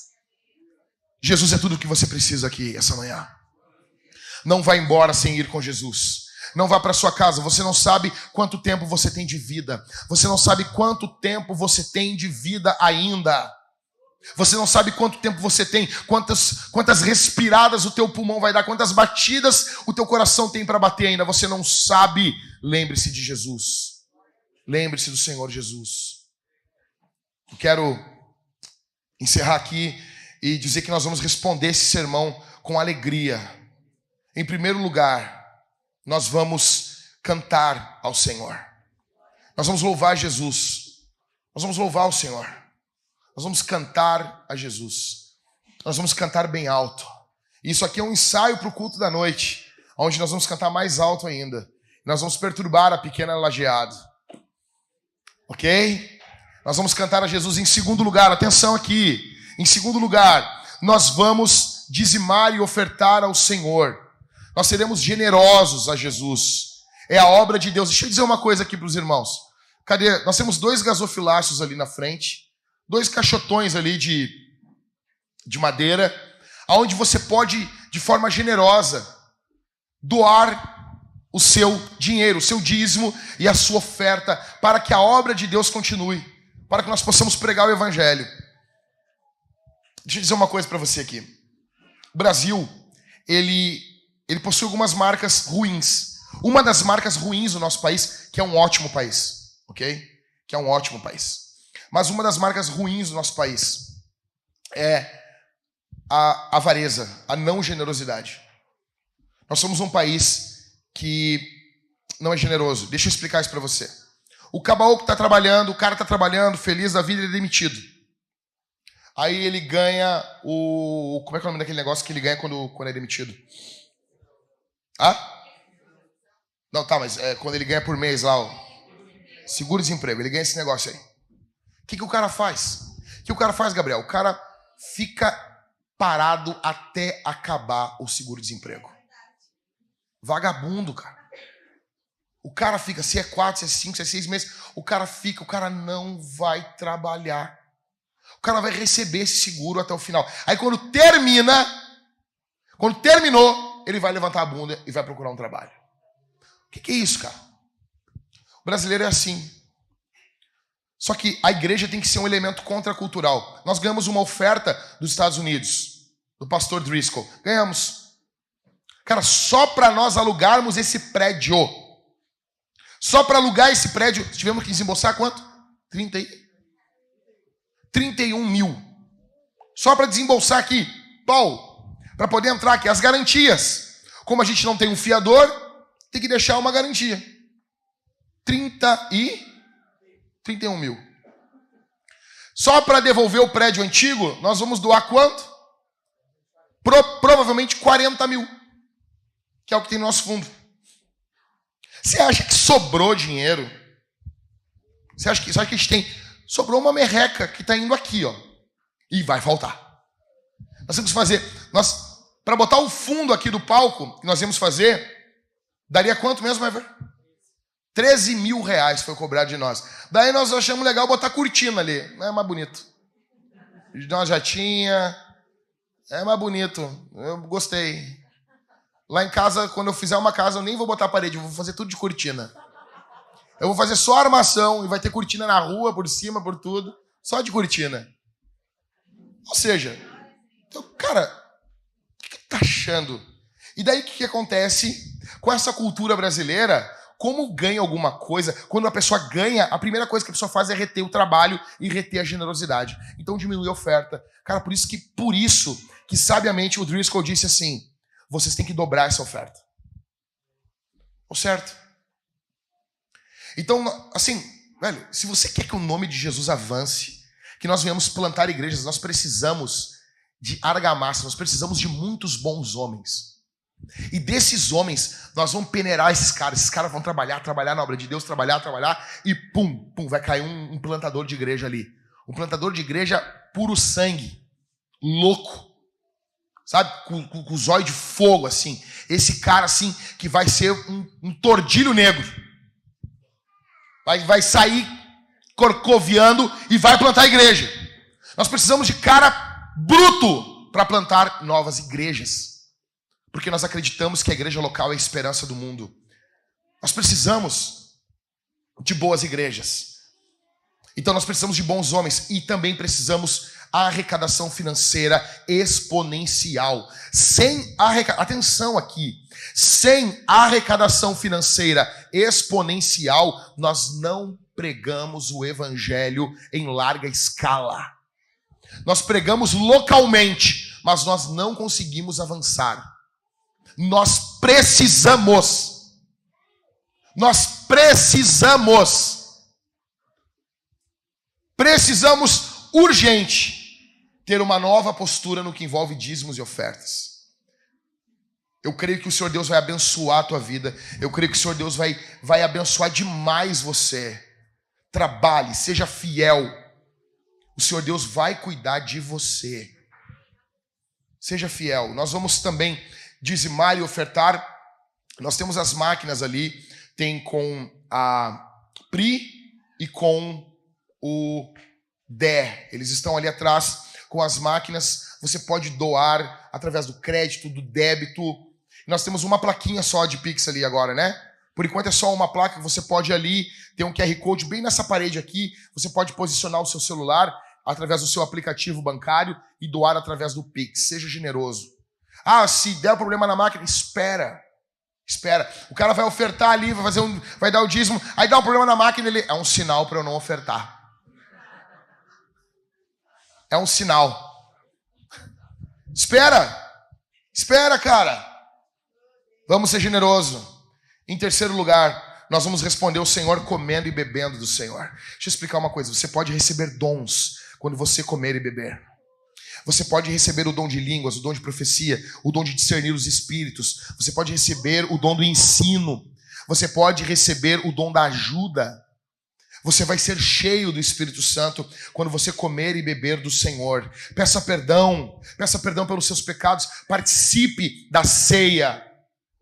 Jesus é tudo o que você precisa aqui essa manhã. Não vá embora sem ir com Jesus. Não vá para sua casa. Você não sabe quanto tempo você tem de vida. Você não sabe quanto tempo você tem de vida ainda. Você não sabe quanto tempo você tem, quantas, quantas respiradas o teu pulmão vai dar, quantas batidas o teu coração tem para bater ainda. Você não sabe. Lembre-se de Jesus. Lembre-se do Senhor Jesus. Eu quero encerrar aqui e dizer que nós vamos responder esse sermão com alegria. Em primeiro lugar, nós vamos cantar ao Senhor. Nós vamos louvar Jesus. Nós vamos louvar o Senhor. Nós vamos cantar a Jesus. Nós vamos cantar bem alto. Isso aqui é um ensaio para o culto da noite, onde nós vamos cantar mais alto ainda. Nós vamos perturbar a pequena lajeada. Ok? Nós vamos cantar a Jesus em segundo lugar. Atenção aqui. Em segundo lugar, nós vamos dizimar e ofertar ao Senhor. Nós seremos generosos a Jesus. É a obra de Deus. Deixa eu dizer uma coisa aqui para os irmãos. Cadê? Nós temos dois gasofiláceos ali na frente dois caixotões ali de, de madeira, aonde você pode, de forma generosa, doar o seu dinheiro, o seu dízimo e a sua oferta, para que a obra de Deus continue, para que nós possamos pregar o Evangelho. Deixa eu dizer uma coisa para você aqui. O Brasil, ele, ele possui algumas marcas ruins. Uma das marcas ruins do nosso país, que é um ótimo país, ok? Que é um ótimo país. Mas uma das marcas ruins do nosso país é a avareza, a não generosidade. Nós somos um país que não é generoso. Deixa eu explicar isso para você. O cabaú que está trabalhando, o cara está trabalhando, feliz da vida, ele é demitido. Aí ele ganha o. Como é que é o nome daquele negócio que ele ganha quando, quando é demitido? Ah? Não, tá, mas é quando ele ganha por mês lá, seguro-desemprego, ele ganha esse negócio aí. O que, que o cara faz? O que o cara faz, Gabriel? O cara fica parado até acabar o seguro-desemprego. Vagabundo, cara. O cara fica, se é quatro, se é cinco, se é seis meses, o cara fica, o cara não vai trabalhar. O cara vai receber esse seguro até o final. Aí quando termina, quando terminou, ele vai levantar a bunda e vai procurar um trabalho. O que, que é isso, cara? O brasileiro é assim. Só que a igreja tem que ser um elemento contracultural. Nós ganhamos uma oferta dos Estados Unidos, do pastor Driscoll. Ganhamos. Cara, só para nós alugarmos esse prédio. Só para alugar esse prédio, tivemos que desembolsar quanto? 30 e... 31 mil. Só para desembolsar aqui. Paulo, para poder entrar aqui. As garantias. Como a gente não tem um fiador, tem que deixar uma garantia. 30 e 31 mil. Só para devolver o prédio antigo, nós vamos doar quanto? Pro, provavelmente 40 mil. Que é o que tem no nosso fundo. Você acha que sobrou dinheiro? Você acha que, você acha que a gente tem. Sobrou uma merreca que está indo aqui, ó. E vai faltar. Nós temos que fazer. Nós, para botar o fundo aqui do palco, que nós íamos fazer, daria quanto mesmo, Ever? 13 mil reais foi cobrado de nós. Daí nós achamos legal botar cortina ali. É mais bonito. Nós já tinha. É mais bonito. Eu gostei. Lá em casa, quando eu fizer uma casa, eu nem vou botar parede, eu vou fazer tudo de cortina. Eu vou fazer só armação e vai ter cortina na rua, por cima, por tudo. Só de cortina. Ou seja, então, cara, o que, que tá achando? E daí o que, que acontece com essa cultura brasileira? Como ganha alguma coisa, quando a pessoa ganha, a primeira coisa que a pessoa faz é reter o trabalho e reter a generosidade. Então diminui a oferta. Cara, por isso que por isso que sabiamente o Driscoll disse assim: vocês têm que dobrar essa oferta. O certo? Então, assim, velho, se você quer que o nome de Jesus avance, que nós venhamos plantar igrejas, nós precisamos de argamassa, nós precisamos de muitos bons homens. E desses homens, nós vamos peneirar esses caras. Esses caras vão trabalhar, trabalhar na obra de Deus, trabalhar, trabalhar, e pum, pum, vai cair um, um plantador de igreja ali. Um plantador de igreja puro sangue, louco, sabe? Com, com, com o zóio de fogo, assim. Esse cara, assim, que vai ser um, um tordilho negro. Vai, vai sair corcoviando e vai plantar a igreja. Nós precisamos de cara bruto para plantar novas igrejas porque nós acreditamos que a igreja local é a esperança do mundo. Nós precisamos de boas igrejas. Então nós precisamos de bons homens e também precisamos arrecadação financeira exponencial. Sem atenção aqui, sem arrecadação financeira exponencial, nós não pregamos o evangelho em larga escala. Nós pregamos localmente, mas nós não conseguimos avançar. Nós precisamos. Nós precisamos. Precisamos urgente ter uma nova postura no que envolve dízimos e ofertas. Eu creio que o Senhor Deus vai abençoar a tua vida. Eu creio que o Senhor Deus vai, vai abençoar demais você. Trabalhe, seja fiel. O Senhor Deus vai cuidar de você. Seja fiel. Nós vamos também dizimar e ofertar. Nós temos as máquinas ali, tem com a PRI e com o DER. Eles estão ali atrás com as máquinas. Você pode doar através do crédito, do débito. Nós temos uma plaquinha só de Pix ali agora, né? Por enquanto é só uma placa você pode ali, ter um QR Code bem nessa parede aqui. Você pode posicionar o seu celular através do seu aplicativo bancário e doar através do Pix. Seja generoso. Ah, se der problema na máquina, espera. Espera. O cara vai ofertar ali, vai fazer um, vai dar o dízimo, aí dá um problema na máquina, ele é um sinal para eu não ofertar. É um sinal. Espera. Espera, cara. Vamos ser generoso. Em terceiro lugar, nós vamos responder o Senhor comendo e bebendo do Senhor. Deixa eu explicar uma coisa. Você pode receber dons quando você comer e beber. Você pode receber o dom de línguas, o dom de profecia, o dom de discernir os espíritos. Você pode receber o dom do ensino. Você pode receber o dom da ajuda. Você vai ser cheio do Espírito Santo quando você comer e beber do Senhor. Peça perdão, peça perdão pelos seus pecados. Participe da ceia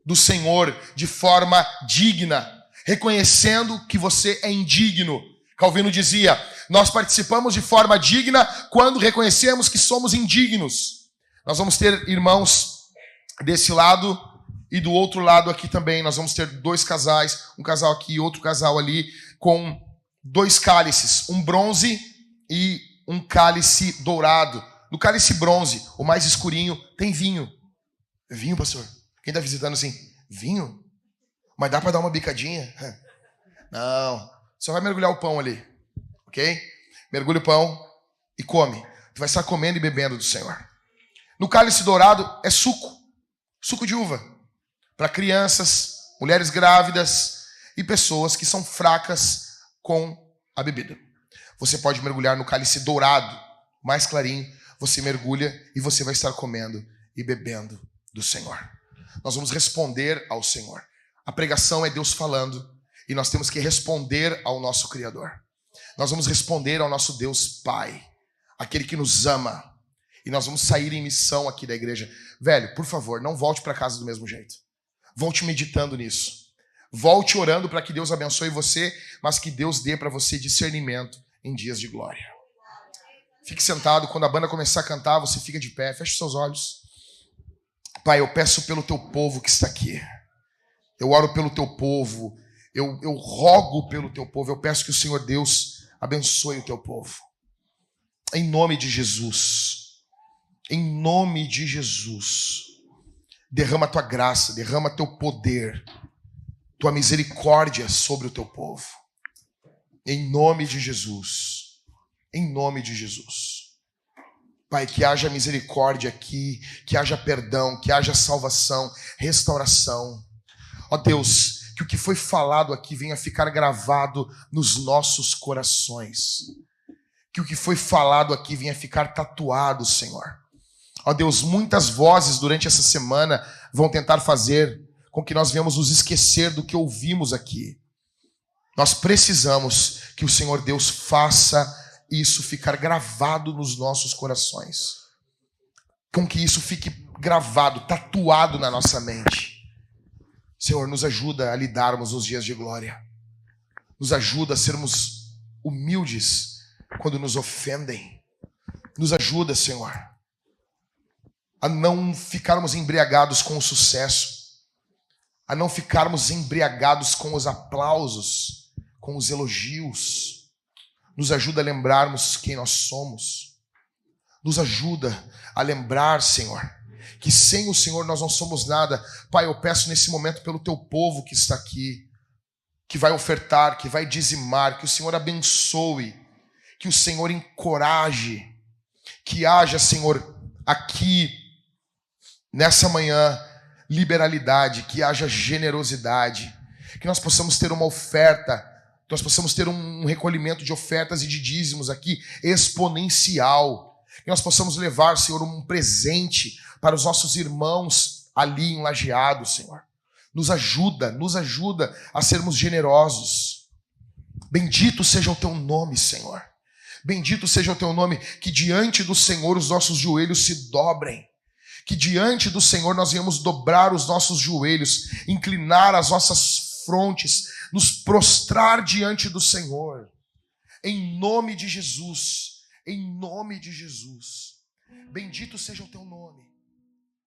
do Senhor de forma digna, reconhecendo que você é indigno. Calvino dizia: nós participamos de forma digna quando reconhecemos que somos indignos. Nós vamos ter irmãos desse lado e do outro lado aqui também. Nós vamos ter dois casais, um casal aqui e outro casal ali, com dois cálices, um bronze e um cálice dourado. No cálice bronze, o mais escurinho, tem vinho. Vinho, pastor? Quem está visitando assim? Vinho? Mas dá para dar uma bicadinha? Não. Só vai mergulhar o pão ali ok? Mergulha o pão e come. Tu vai estar comendo e bebendo do Senhor. No cálice dourado é suco, suco de uva, para crianças, mulheres grávidas e pessoas que são fracas com a bebida. Você pode mergulhar no cálice dourado, mais clarinho, você mergulha e você vai estar comendo e bebendo do Senhor. Nós vamos responder ao Senhor. A pregação é Deus falando e nós temos que responder ao nosso Criador nós vamos responder ao nosso Deus Pai, aquele que nos ama. E nós vamos sair em missão aqui da igreja. Velho, por favor, não volte para casa do mesmo jeito. Volte meditando nisso. Volte orando para que Deus abençoe você, mas que Deus dê para você discernimento em dias de glória. Fique sentado, quando a banda começar a cantar, você fica de pé, feche seus olhos. Pai, eu peço pelo teu povo que está aqui. Eu oro pelo teu povo. Eu, eu rogo pelo teu povo. Eu peço que o Senhor Deus abençoe o teu povo. Em nome de Jesus. Em nome de Jesus. Derrama a tua graça, derrama teu poder, tua misericórdia sobre o teu povo. Em nome de Jesus. Em nome de Jesus. Pai, que haja misericórdia aqui, que haja perdão, que haja salvação, restauração. Ó Deus, que o que foi falado aqui venha ficar gravado nos nossos corações. Que o que foi falado aqui venha ficar tatuado, Senhor. Ó Deus, muitas vozes durante essa semana vão tentar fazer com que nós venhamos nos esquecer do que ouvimos aqui. Nós precisamos que o Senhor Deus faça isso ficar gravado nos nossos corações. Com que isso fique gravado, tatuado na nossa mente. Senhor, nos ajuda a lidarmos os dias de glória. Nos ajuda a sermos humildes quando nos ofendem. Nos ajuda, Senhor, a não ficarmos embriagados com o sucesso, a não ficarmos embriagados com os aplausos, com os elogios nos ajuda a lembrarmos quem nós somos. Nos ajuda a lembrar, Senhor, que sem o Senhor nós não somos nada. Pai, eu peço nesse momento pelo teu povo que está aqui, que vai ofertar, que vai dizimar, que o Senhor abençoe, que o Senhor encoraje, que haja, Senhor, aqui, nessa manhã, liberalidade, que haja generosidade, que nós possamos ter uma oferta nós possamos ter um recolhimento de ofertas e de dízimos aqui exponencial. Que nós possamos levar, Senhor, um presente para os nossos irmãos ali em Lajeado, Senhor. Nos ajuda, nos ajuda a sermos generosos. Bendito seja o teu nome, Senhor. Bendito seja o teu nome, que diante do Senhor os nossos joelhos se dobrem. Que diante do Senhor nós venhamos dobrar os nossos joelhos, inclinar as nossas frontes nos prostrar diante do Senhor, em nome de Jesus, em nome de Jesus. Bendito seja o teu nome.